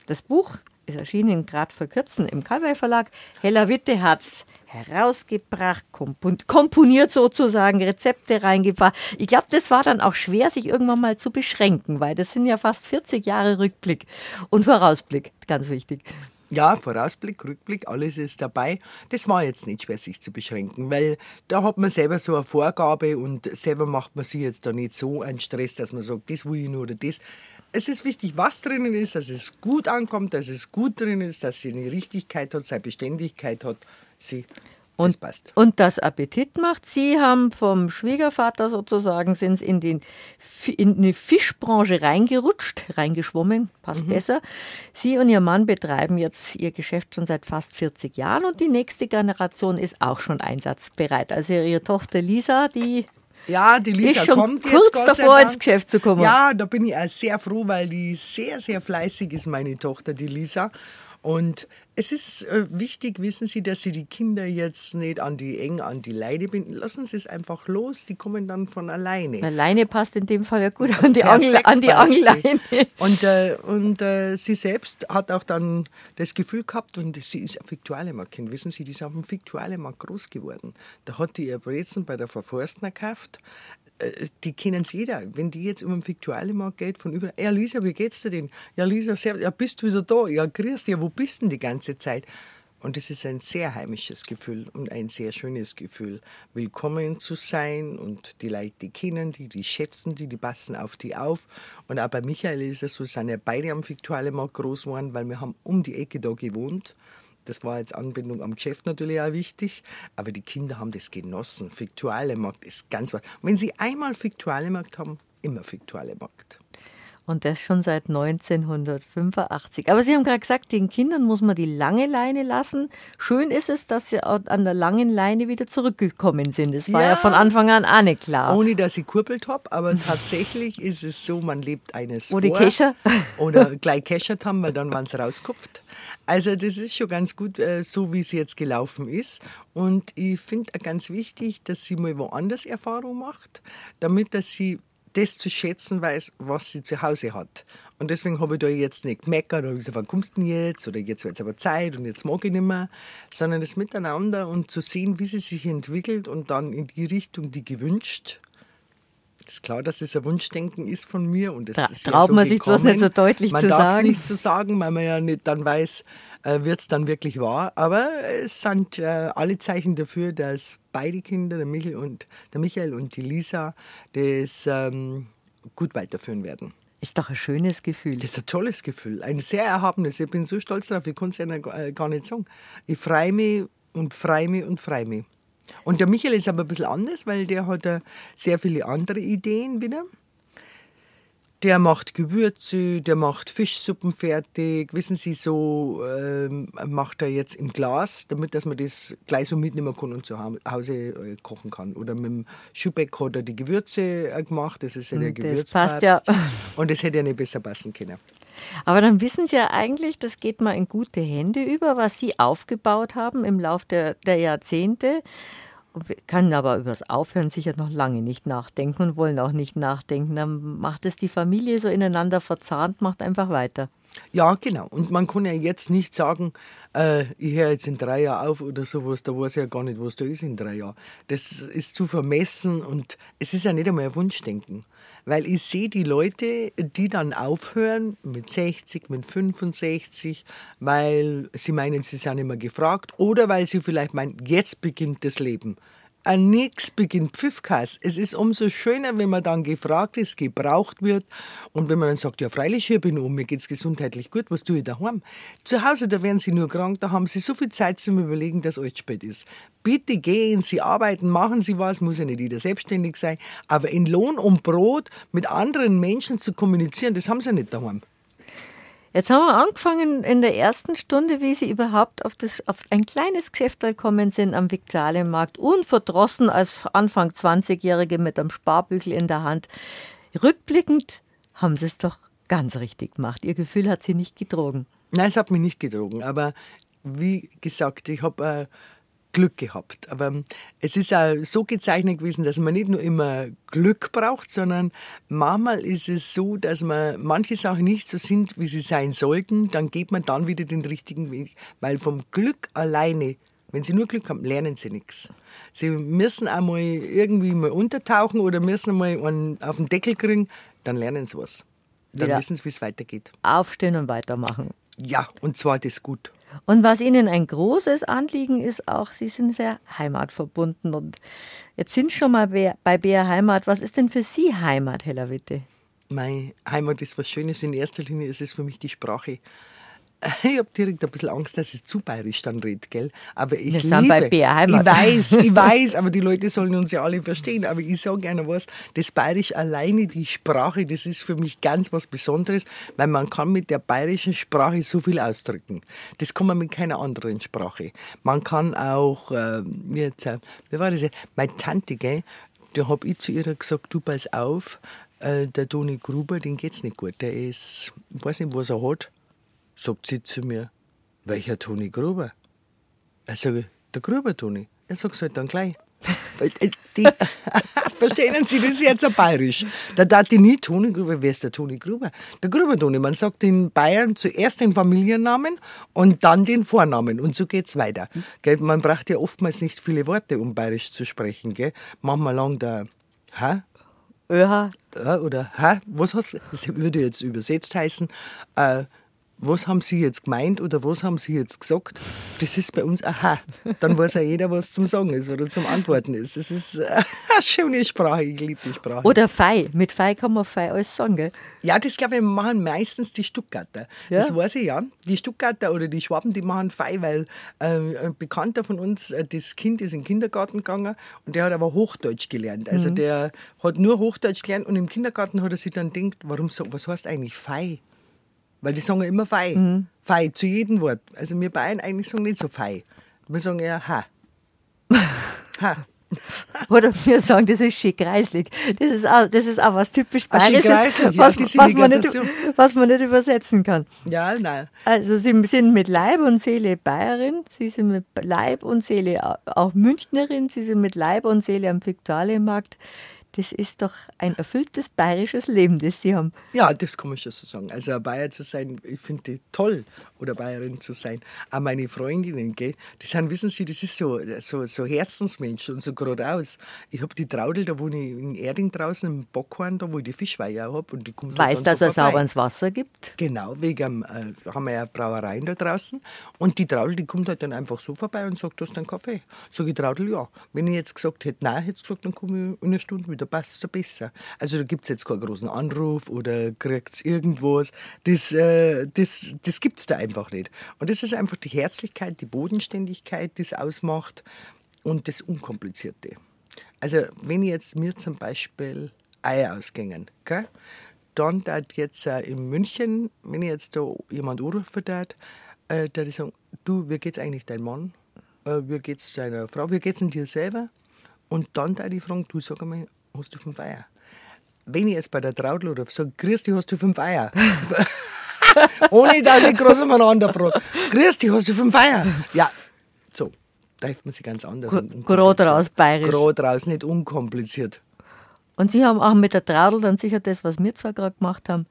Das Buch ist erschienen gerade vor kurzem im Kalwei Verlag. Hella Witte hat es herausgebracht, komponiert sozusagen, Rezepte reingebracht. Ich glaube, das war dann auch schwer, sich irgendwann mal zu beschränken, weil das sind ja fast 40 Jahre Rückblick und Vorausblick, ganz wichtig. Ja, Vorausblick, Rückblick, alles ist dabei. Das war jetzt nicht schwer, sich zu beschränken, weil da hat man selber so eine Vorgabe und selber macht man sich jetzt da nicht so einen Stress, dass man sagt, das will ich nur oder das. Es ist wichtig, was drinnen ist, dass es gut ankommt, dass es gut drin ist, dass sie eine Richtigkeit hat, seine Beständigkeit hat. Sie und, das passt. und das Appetit macht. Sie haben vom Schwiegervater sozusagen sind in, den, in eine Fischbranche reingerutscht, reingeschwommen, passt mhm. besser. Sie und Ihr Mann betreiben jetzt Ihr Geschäft schon seit fast 40 Jahren und die nächste Generation ist auch schon einsatzbereit. Also Ihre Tochter Lisa, die ja, die Lisa ist schon kommt kurz jetzt, Gott davor ins Geschäft zu kommen. Ja, da bin ich auch sehr froh, weil die sehr, sehr fleißig ist, meine Tochter, die Lisa. Und es ist äh, wichtig, wissen Sie, dass Sie die Kinder jetzt nicht an die eng an die Leine binden. Lassen Sie es einfach los, die kommen dann von alleine. Alleine passt in dem Fall ja gut an die, Angel, an die Angleine. Und, äh, und äh, sie selbst hat auch dann das Gefühl gehabt, und sie ist ein Viktualenmarkt-Kind, wissen Sie, die ist auf dem Viktualenmarkt groß geworden. Da hat die ihr Brezen bei der Verforstner gekauft. Äh, die kennen es jeder. Wenn die jetzt um den Viktualienmarkt geht, von über, ja Lisa, wie geht's dir denn? Ja Lisa, ja, bist du wieder da? Ja, grüß dich, ja, wo bist denn die ganze Zeit? Und es ist ein sehr heimisches Gefühl und ein sehr schönes Gefühl, willkommen zu sein und die Leute, die kennen die, die schätzen die, die passen auf die auf. Und auch bei Michael ist es so, sind ja beide am Viktualienmarkt groß geworden, weil wir haben um die Ecke da gewohnt. Das war jetzt Anbindung am Geschäft natürlich auch wichtig, aber die Kinder haben das genossen. Fiktualenmarkt ist ganz was. Wenn sie einmal Fiktualenmarkt haben, immer Fiktualenmarkt. Und das schon seit 1985. Aber Sie haben gerade gesagt, den Kindern muss man die lange Leine lassen. Schön ist es, dass sie an der langen Leine wieder zurückgekommen sind. Das war ja, ja von Anfang an auch nicht klar. Ohne, dass ich kurbelt habe, aber tatsächlich ist es so, man lebt eines Oder Kescher. Oder gleich keschert haben, weil dann waren sie rauskupft. Also das ist schon ganz gut, äh, so wie es jetzt gelaufen ist. Und ich finde ganz wichtig, dass sie mal woanders Erfahrung macht, damit dass sie das zu schätzen weiß, was sie zu Hause hat. Und deswegen habe ich da jetzt nicht gemeckert oder gesagt, wann kommst du denn jetzt? Oder jetzt wird es aber Zeit und jetzt mag ich nicht mehr. Sondern das Miteinander und zu sehen, wie sie sich entwickelt und dann in die Richtung, die gewünscht. Ist klar, dass es ein Wunschdenken ist von mir. Und das Tra ist traut ja so man sich bloß nicht so deutlich man zu sagen. Man darf es nicht so sagen, weil man ja nicht dann weiß, äh, wird es dann wirklich wahr. Aber es sind äh, alle Zeichen dafür, dass beide Kinder, der Michael und, der Michael und die Lisa, das ähm, gut weiterführen werden. Ist doch ein schönes Gefühl. Das ist ein tolles Gefühl, ein sehr erhabenes. Ich bin so stolz darauf, ich kann es ja äh, gar nicht sagen. Ich freue mich und freue mich und freue mich. Und der Michael ist aber ein bisschen anders, weil der hat sehr viele andere Ideen wieder. Der macht Gewürze, der macht Fischsuppen fertig. Wissen Sie, so ähm, macht er jetzt im Glas, damit dass man das gleich so mitnehmen kann und zu Hause äh, kochen kann. Oder mit dem Schubeck hat er die Gewürze äh, gemacht. Das ist ja der Gewürzpapst. passt ja. Und das hätte ja nicht besser passen können. Aber dann wissen Sie ja eigentlich, das geht mal in gute Hände über, was Sie aufgebaut haben im Laufe der, der Jahrzehnte kann aber über das Aufhören sicher noch lange nicht nachdenken und wollen auch nicht nachdenken. Dann macht es die Familie so ineinander verzahnt, macht einfach weiter. Ja, genau. Und man kann ja jetzt nicht sagen, äh, ich höre jetzt in drei Jahren auf oder sowas, da weiß ich ja gar nicht, was da ist in drei Jahren. Das ist zu vermessen und es ist ja nicht einmal ein Wunschdenken. Weil ich sehe die Leute, die dann aufhören mit 60, mit 65, weil sie meinen, sie sind mehr gefragt oder weil sie vielleicht meinen, jetzt beginnt das Leben an nichts beginnt Pfiffkass. Es ist umso schöner, wenn man dann gefragt ist, gebraucht wird und wenn man dann sagt, ja freilich, hier bin ich um, mir geht's gesundheitlich gut, was tue ich daheim? Zu Hause, da werden Sie nur krank, da haben Sie so viel Zeit zum Überlegen, dass alles spät ist. Bitte gehen Sie arbeiten, machen Sie was, muss ja nicht jeder selbstständig sein, aber in Lohn und Brot mit anderen Menschen zu kommunizieren, das haben Sie nicht daheim. Jetzt haben wir angefangen in der ersten Stunde, wie Sie überhaupt auf, das, auf ein kleines Geschäft gekommen sind am Viktualienmarkt, unverdrossen als Anfang 20-Jährige mit einem Sparbüchel in der Hand. Rückblickend haben Sie es doch ganz richtig gemacht. Ihr Gefühl hat Sie nicht gedrogen. Nein, es hat mich nicht gedrogen. Aber wie gesagt, ich habe äh, Glück gehabt. Aber es ist auch so gezeichnet gewesen, dass man nicht nur immer Glück braucht, sondern manchmal ist es so, dass man manche Sachen nicht so sind, wie sie sein sollten. Dann geht man dann wieder den richtigen Weg. Weil vom Glück alleine, wenn sie nur Glück haben, lernen sie nichts. Sie müssen einmal irgendwie mal untertauchen oder müssen mal einen auf den Deckel kriegen, dann lernen sie was. Dann wissen sie, wie es weitergeht. Aufstehen und weitermachen. Ja, und zwar das gut. Und was Ihnen ein großes Anliegen ist, auch Sie sind sehr heimatverbunden. Und jetzt sind schon mal bei BR Heimat. Was ist denn für Sie Heimat, Hella Witte? Meine Heimat ist was Schönes. In erster Linie ist es für mich die Sprache. Ich habe direkt ein bisschen Angst, dass ich zu bayerisch dann rede, gell? Aber ich Wir liebe, sind bei BR Heimat. Ich weiß, ich weiß, aber die Leute sollen uns ja alle verstehen. Aber ich sage gerne was, das Bayerisch alleine, die Sprache, das ist für mich ganz was Besonderes, weil man kann mit der bayerischen Sprache so viel ausdrücken. Das kann man mit keiner anderen Sprache. Man kann auch, äh, jetzt, äh, wie war das? Meine Tante, gell? Da habe ich zu ihr gesagt, du pass auf, äh, der Toni Gruber, den geht's nicht gut. Der ist, ich weiß nicht, was er hat sagt sie zu mir, welcher Toni Gruber? Ich sage, der Gruber Toni. Er sagt es halt dann gleich. Die, verstehen Sie das jetzt auf Bayerisch? Da dachte ich nie Toni Gruber. Wer ist der Toni Gruber? Der Gruber Toni. Man sagt in Bayern zuerst den Familiennamen und dann den Vornamen. Und so geht es weiter. Gell? Man braucht ja oftmals nicht viele Worte, um Bayerisch zu sprechen. Gell? Manchmal lang der Hä? Öha. Oder Hä? Was hast Das würde jetzt übersetzt heißen. Äh, was haben Sie jetzt gemeint oder was haben Sie jetzt gesagt? Das ist bei uns aha. Dann weiß ja jeder, was zum Sagen ist oder zum Antworten ist. Das ist eine schöne Sprache, ich liebe die Sprache. Oder Fei. Mit Fei kann man Fei alles sagen, gell? Ja, das glaube ich machen meistens die Stuttgarter. Ja? Das weiß ich ja. Die Stuttgarter oder die Schwaben, die machen Fei, weil äh, ein Bekannter von uns, äh, das Kind ist in den Kindergarten gegangen und der hat aber Hochdeutsch gelernt. Also mhm. der hat nur Hochdeutsch gelernt und im Kindergarten hat er sich dann gedacht, warum, was heißt eigentlich Fei? Weil die sagen ja immer fei. Mhm. Fei zu jedem Wort. Also wir Bayern eigentlich sagen nicht so fei. Wir sagen eher ha. ha. Oder wir sagen, das ist schick kreislig. Das ist auch, das ist auch was typisch Bayerisches, ja, was, was, man nicht, was man nicht übersetzen kann. Ja, nein. Also Sie sind mit Leib und Seele Bayerin, Sie sind mit Leib und Seele auch Münchnerin, Sie sind mit Leib und Seele am Viktualienmarkt das ist doch ein erfülltes bayerisches Leben, das Sie haben. Ja, das kann man schon so sagen. Also Bayer zu sein, ich finde toll, oder Bayerin zu sein. Auch meine Freundinnen, gell, die sind, wissen Sie, das ist so, so, so Herzensmensch und so geradeaus. Ich habe die Traudel, da wohne ich in Erding draußen, im Bockhorn, da wo ich die Fischweihe auch habe. Und die kommt Weiß, dass so es sauberes Wasser gibt? Genau, wegen, äh, haben wir ja Brauereien da draußen. Und die Traudel, die kommt halt dann einfach so vorbei und sagt, du hast einen Kaffee. Sag ich, Traudel, ja. Wenn ich jetzt gesagt hätte, nein, hätte ich gesagt, dann komme ich in einer Stunde wieder, passt so besser. Also da gibt es jetzt keinen großen Anruf oder kriegt es irgendwas. Das, äh, das, das gibt es da einfach nicht. Und das ist einfach die Herzlichkeit, die Bodenständigkeit, die es ausmacht und das Unkomplizierte. Also wenn jetzt mir zum Beispiel Eier ausgängen, gell, dann hat jetzt äh, in München, wenn ich jetzt da jemand anrufen darf, äh, da ich sagen, du, wie geht's eigentlich deinem Mann? Äh, wie geht's deiner Frau? Wie geht's dir selber? Und dann da ich fragen, du sag mal, hast du fünf Eier? Wenn ich jetzt bei der Traudel oder sage, grüß dich, hast du fünf Eier? Ohne dass ich groß umeinander frage. Grüß dich, hast du fünf Eier? Ja, so. Da hilft man sich ganz anders. Gerade raus, bayerisch. Gerade raus, nicht unkompliziert. Und Sie haben auch mit der Tradel dann sicher das, was wir zwar gerade gemacht haben,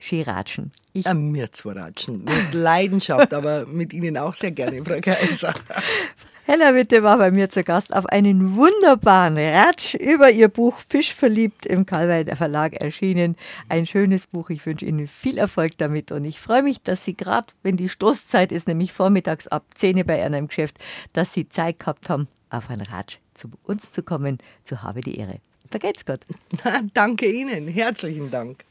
Skiratschen. Ich ja, mir zwar ratschen. Mit Leidenschaft, aber mit Ihnen auch sehr gerne, Frau Kaiser. Hella Witte war bei mir zu Gast auf einen wunderbaren Ratsch über ihr Buch Fisch verliebt im Karlweiler Verlag erschienen. Ein schönes Buch. Ich wünsche Ihnen viel Erfolg damit und ich freue mich, dass Sie gerade, wenn die Stoßzeit ist, nämlich vormittags ab 10 bei einem Geschäft, dass Sie Zeit gehabt haben, auf einen Ratsch zu uns zu kommen. Zu habe die Ehre. Vergeht's Gott. Danke Ihnen. Herzlichen Dank.